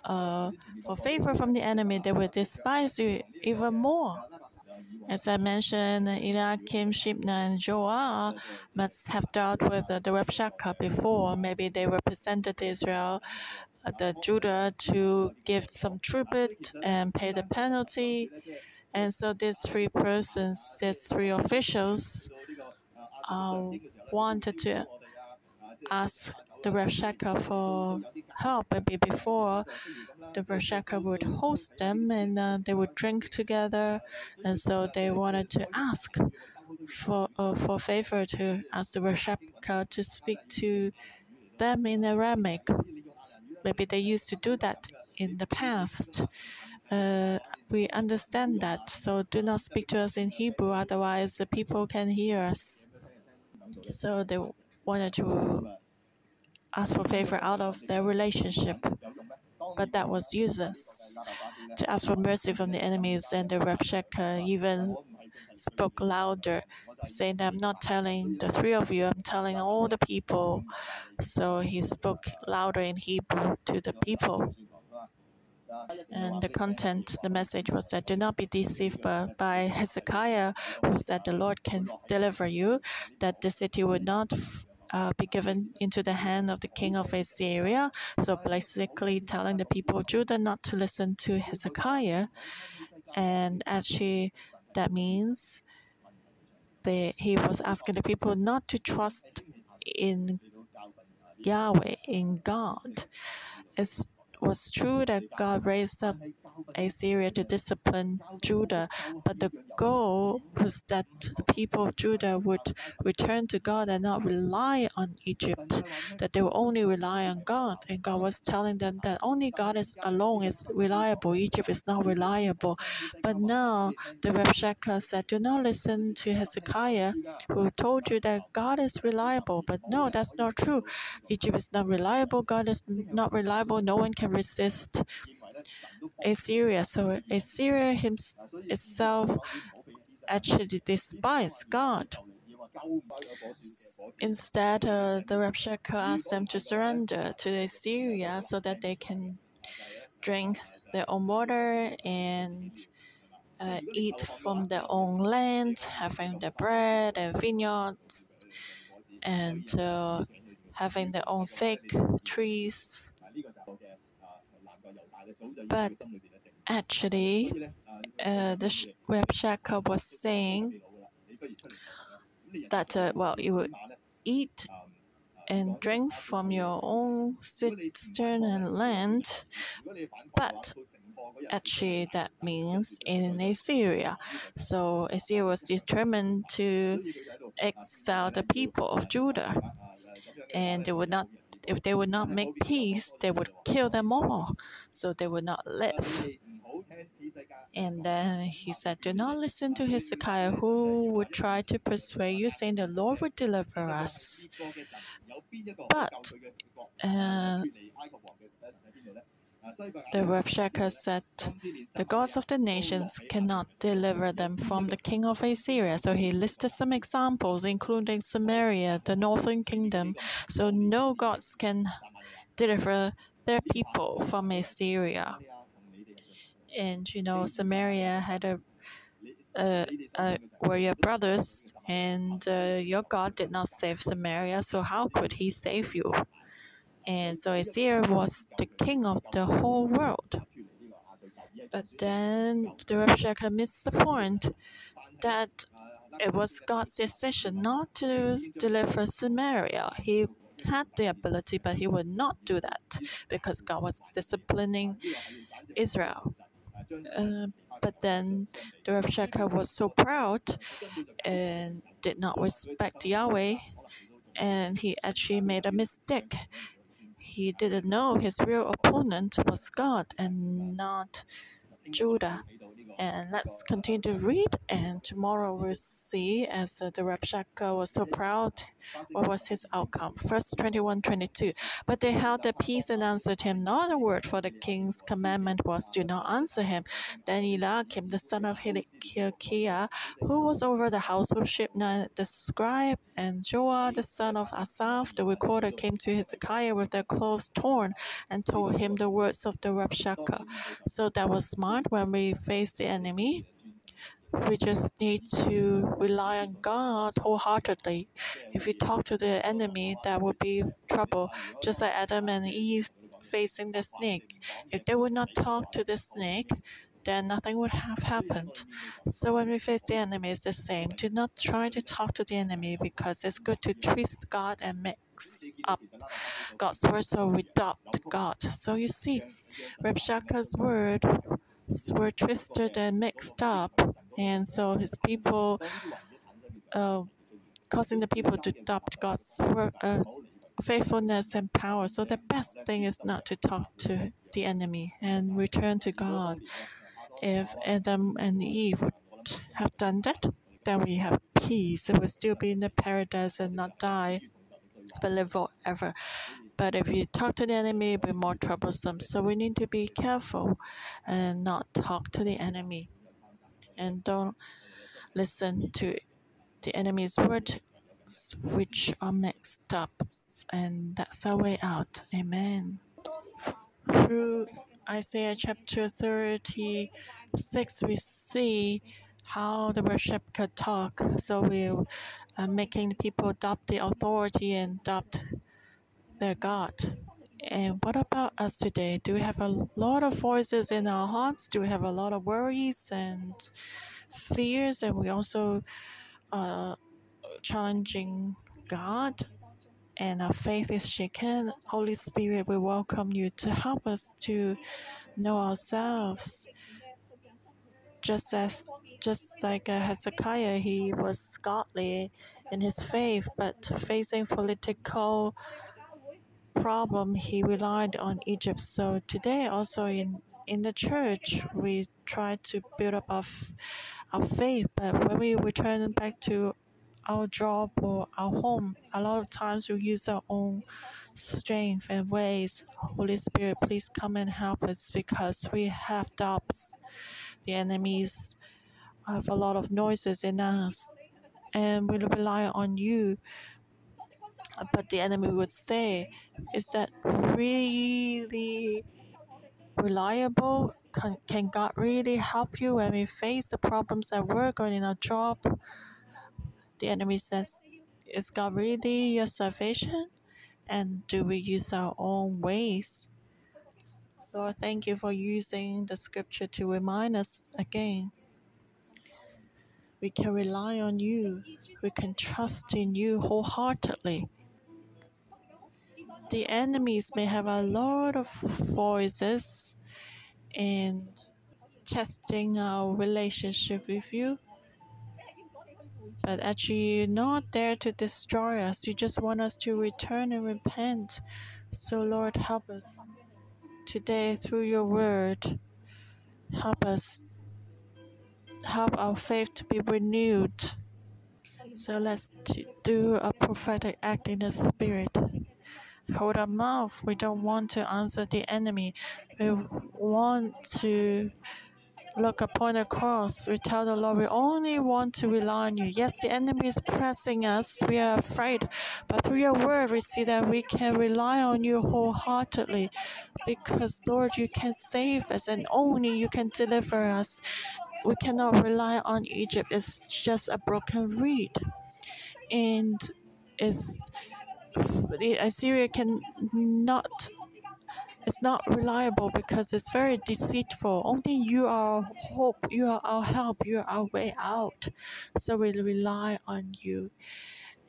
uh, for favor from the enemy? They would despise you even more. As I mentioned, Eliakim, Shebna, and Joah must have dealt with the Rabshakeh before. Maybe they represented Israel, uh, the Judah, to give some tribute and pay the penalty. And so these three persons, these three officials, uh, wanted to ask the Rabshakeh for help. Maybe before the Rabshakeh would host them and uh, they would drink together, and so they wanted to ask for uh, for favor to ask the Rabshakeh to speak to them in Aramaic. Maybe they used to do that in the past. Uh, we understand that, so do not speak to us in Hebrew, otherwise the people can hear us. So they wanted to ask for favor out of their relationship. But that was useless. To ask for mercy from the enemies, and the Rabshakeh even spoke louder, saying I'm not telling the three of you, I'm telling all the people. So he spoke louder in Hebrew to the people. And the content, the message was that do not be deceived by Hezekiah, who said the Lord can deliver you, that the city would not uh, be given into the hand of the king of Assyria. So basically, telling the people of Judah not to listen to Hezekiah. And actually, that means they, he was asking the people not to trust in Yahweh, in God. It's was true that God raised up Assyria to discipline Judah, but the goal was that the people of Judah would return to God and not rely on Egypt, that they will only rely on God. And God was telling them that only God is alone is reliable, Egypt is not reliable. But now the Rabshakeh said, Do not listen to Hezekiah, who told you that God is reliable. But no, that's not true. Egypt is not reliable, God is not reliable, no one can resist Assyria. So Assyria itself actually despised God. Instead, uh, the Rabshakeh asked them to surrender to Assyria so that they can drink their own water and uh, eat from their own land, having their bread and vineyards, and uh, having their own fig trees. But actually, uh, the Rabshakeh was saying that, uh, well, you would eat and drink from your own cistern and land, but actually that means in Assyria. So Assyria was determined to exile the people of Judah, and they would not. If they would not make peace, they would kill them all, so they would not live. And then he said, Do not listen to Hezekiah, who would try to persuade you, saying, The Lord would deliver us. But uh, the Rabshakeh said, The gods of the nations cannot deliver them from the king of Assyria. So he listed some examples, including Samaria, the northern kingdom. So no gods can deliver their people from Assyria. And you know, Samaria had a uh, uh, were your brothers, and uh, your God did not save Samaria, so how could he save you? And so Assyria was the king of the whole world. But then the Rabshakeh missed the point that it was God's decision not to deliver Samaria. He had the ability, but he would not do that because God was disciplining Israel. Uh, but then the Rabshakeh was so proud and did not respect Yahweh, and he actually made a mistake. He didn't know his real opponent was God and not Judah. And let's continue to read, and tomorrow we'll see as uh, the Rabshakeh was so proud, what was his outcome. Verse 21 22. But they held their peace and answered him not a word, for the king's commandment was, Do not answer him. Then Eliakim, the son of Hilkiah, who was over the house of Shebna, the scribe, and Joah, the son of Asaph, the recorder, came to Hezekiah with their clothes torn and told him the words of the Rabshakeh. So that was when we face the enemy. We just need to rely on God wholeheartedly. If we talk to the enemy, that would be trouble, just like Adam and Eve facing the snake. If they would not talk to the snake, then nothing would have happened. So when we face the enemy, it's the same. Do not try to talk to the enemy because it's good to twist God and mix up God's word so we adopt God. So you see, Rabshakeh's word were twisted and mixed up, and so his people, uh, causing the people to doubt God's word, uh, faithfulness and power. So the best thing is not to talk to the enemy and return to God. If Adam and Eve would have done that, then we have peace. It will still be in the paradise and not die, but live forever. But if you talk to the enemy, it'll be more troublesome. So we need to be careful and not talk to the enemy. And don't listen to the enemy's words, which are mixed up. And that's our way out. Amen. Through Isaiah chapter 36, we see how the worship could talk. So we're uh, making people adopt the authority and adopt their God. And what about us today? Do we have a lot of voices in our hearts? Do we have a lot of worries and fears? And we also uh, challenging God? and our faith is shaken, Holy Spirit, we welcome you to help us to know ourselves. Just as, just like uh, Hezekiah, he was godly in his faith, but facing political problem, he relied on Egypt. So today, also in in the church, we try to build up our, our faith, but when we return back to our job or our home, a lot of times we use our own strength and ways. Holy Spirit, please come and help us because we have doubts. The enemies have a lot of noises in us, and we rely on you. But the enemy would say, Is that really reliable? Can, can God really help you when we face the problems at work or in our job? The enemy says, Is God really your salvation? And do we use our own ways? Lord, thank you for using the scripture to remind us again. We can rely on you, we can trust in you wholeheartedly. The enemies may have a lot of voices and testing our relationship with you but actually you're not there to destroy us. You just want us to return and repent. So, Lord, help us today through your word. Help us, help our faith to be renewed. So, let's do a prophetic act in the spirit. Hold our mouth. We don't want to answer the enemy. We want to look upon the cross, we tell the Lord we only want to rely on you. Yes, the enemy is pressing us, we are afraid, but through your word, we see that we can rely on you wholeheartedly because, Lord, you can save us and only you can deliver us. We cannot rely on Egypt, it's just a broken reed. And it's Assyria can not it's not reliable because it's very deceitful. Only you are hope, you are our help, you are our way out. So we rely on you.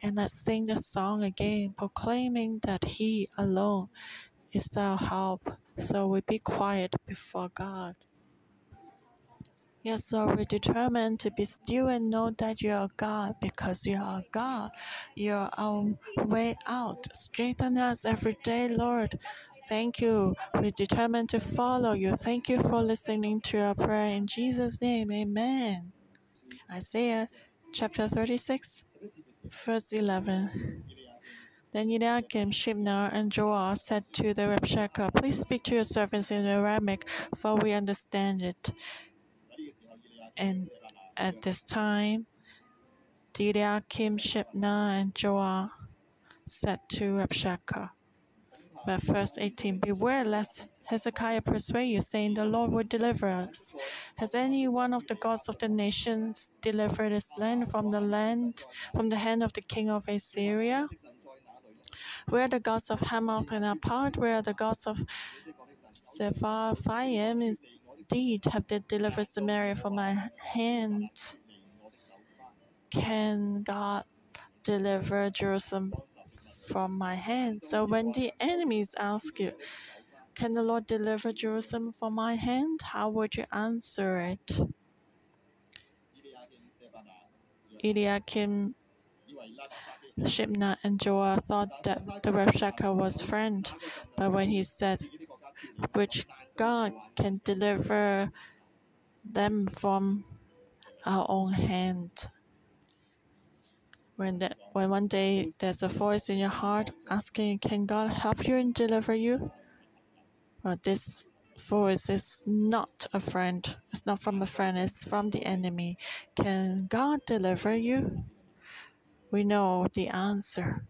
And let's sing the song again, proclaiming that He alone is our help. So we be quiet before God. Yes, Lord, we're determined to be still and know that you are God because you are God. You are our way out. Strengthen us every day, Lord. Thank you. We're determined to follow you. Thank you for listening to our prayer. In Jesus' name, amen. Isaiah chapter 36, verse 11. Then Eliakim, Shebna, and Joah said to the Rabshakeh, Please speak to your servants in Aramaic, for we understand it. And at this time, Eliakim, Shebna, and Joah said to Rabshakeh, but verse 18 Beware lest Hezekiah persuade you, saying, The Lord will deliver us. Has any one of the gods of the nations delivered his land from the land, from the hand of the king of Assyria? Where are the gods of Hamath and Arpad? Where are the gods of Sepharvaim? Indeed, have they delivered Samaria from my hand? Can God deliver Jerusalem from my hand. So when the enemies ask you, Can the Lord deliver Jerusalem from my hand? How would you answer it? Eliakim, Shebna, and Joah thought that the Rabshakeh was friend, but when he said, Which God can deliver them from our own hand? when that when one day there's a voice in your heart asking, "Can God help you and deliver you?" Well, this voice is not a friend. It's not from a friend. It's from the enemy. Can God deliver you? We know the answer.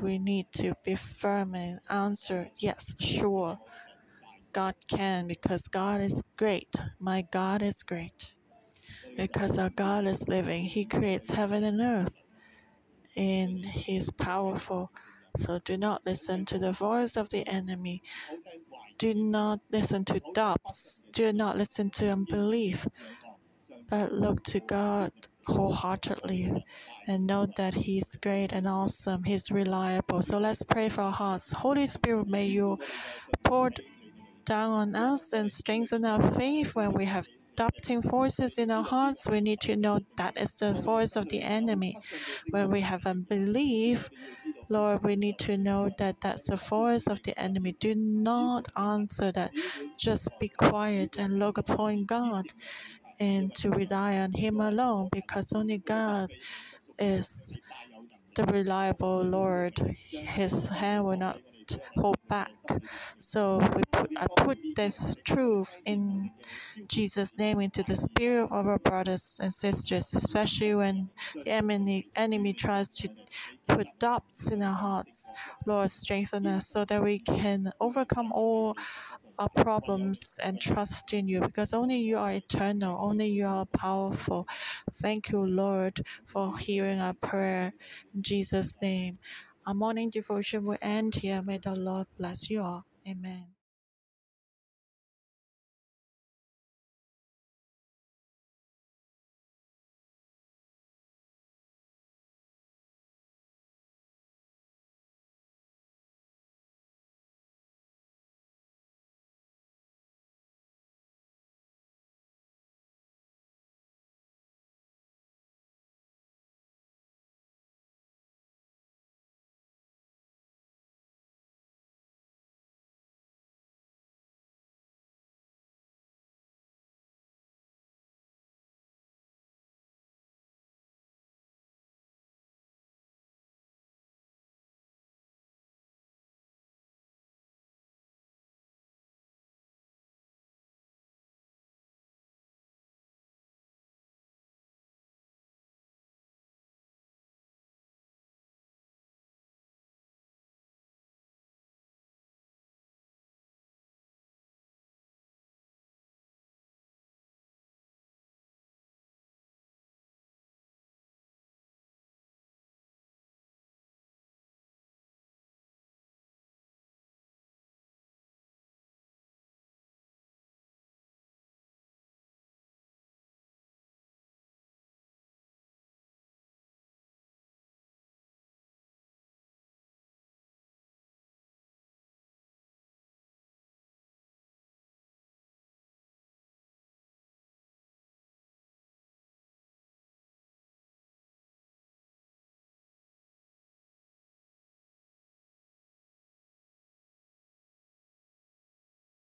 We need to be firm and answer yes, sure. God can because God is great. My God is great because our God is living. He creates heaven and earth, and He is powerful. So do not listen to the voice of the enemy. Do not listen to doubts. Do not listen to unbelief. But look to God wholeheartedly and know that He's great and awesome. He's reliable. So let's pray for our hearts. Holy Spirit, may you pour down on us and strengthen our faith when we have doubting forces in our hearts. We need to know that is the voice of the enemy. When we have unbelief, Lord, we need to know that that's the voice of the enemy. Do not answer that. Just be quiet and look upon God and to rely on Him alone because only God is the reliable Lord. His hand will not hold back. So we put I put this truth in Jesus' name into the spirit of our brothers and sisters, especially when the enemy enemy tries to put doubts in our hearts. Lord, strengthen us so that we can overcome all our problems and trust in you because only you are eternal, only you are powerful. Thank you, Lord, for hearing our prayer. In Jesus' name. Our morning devotion will end here. May the Lord bless you all. Amen.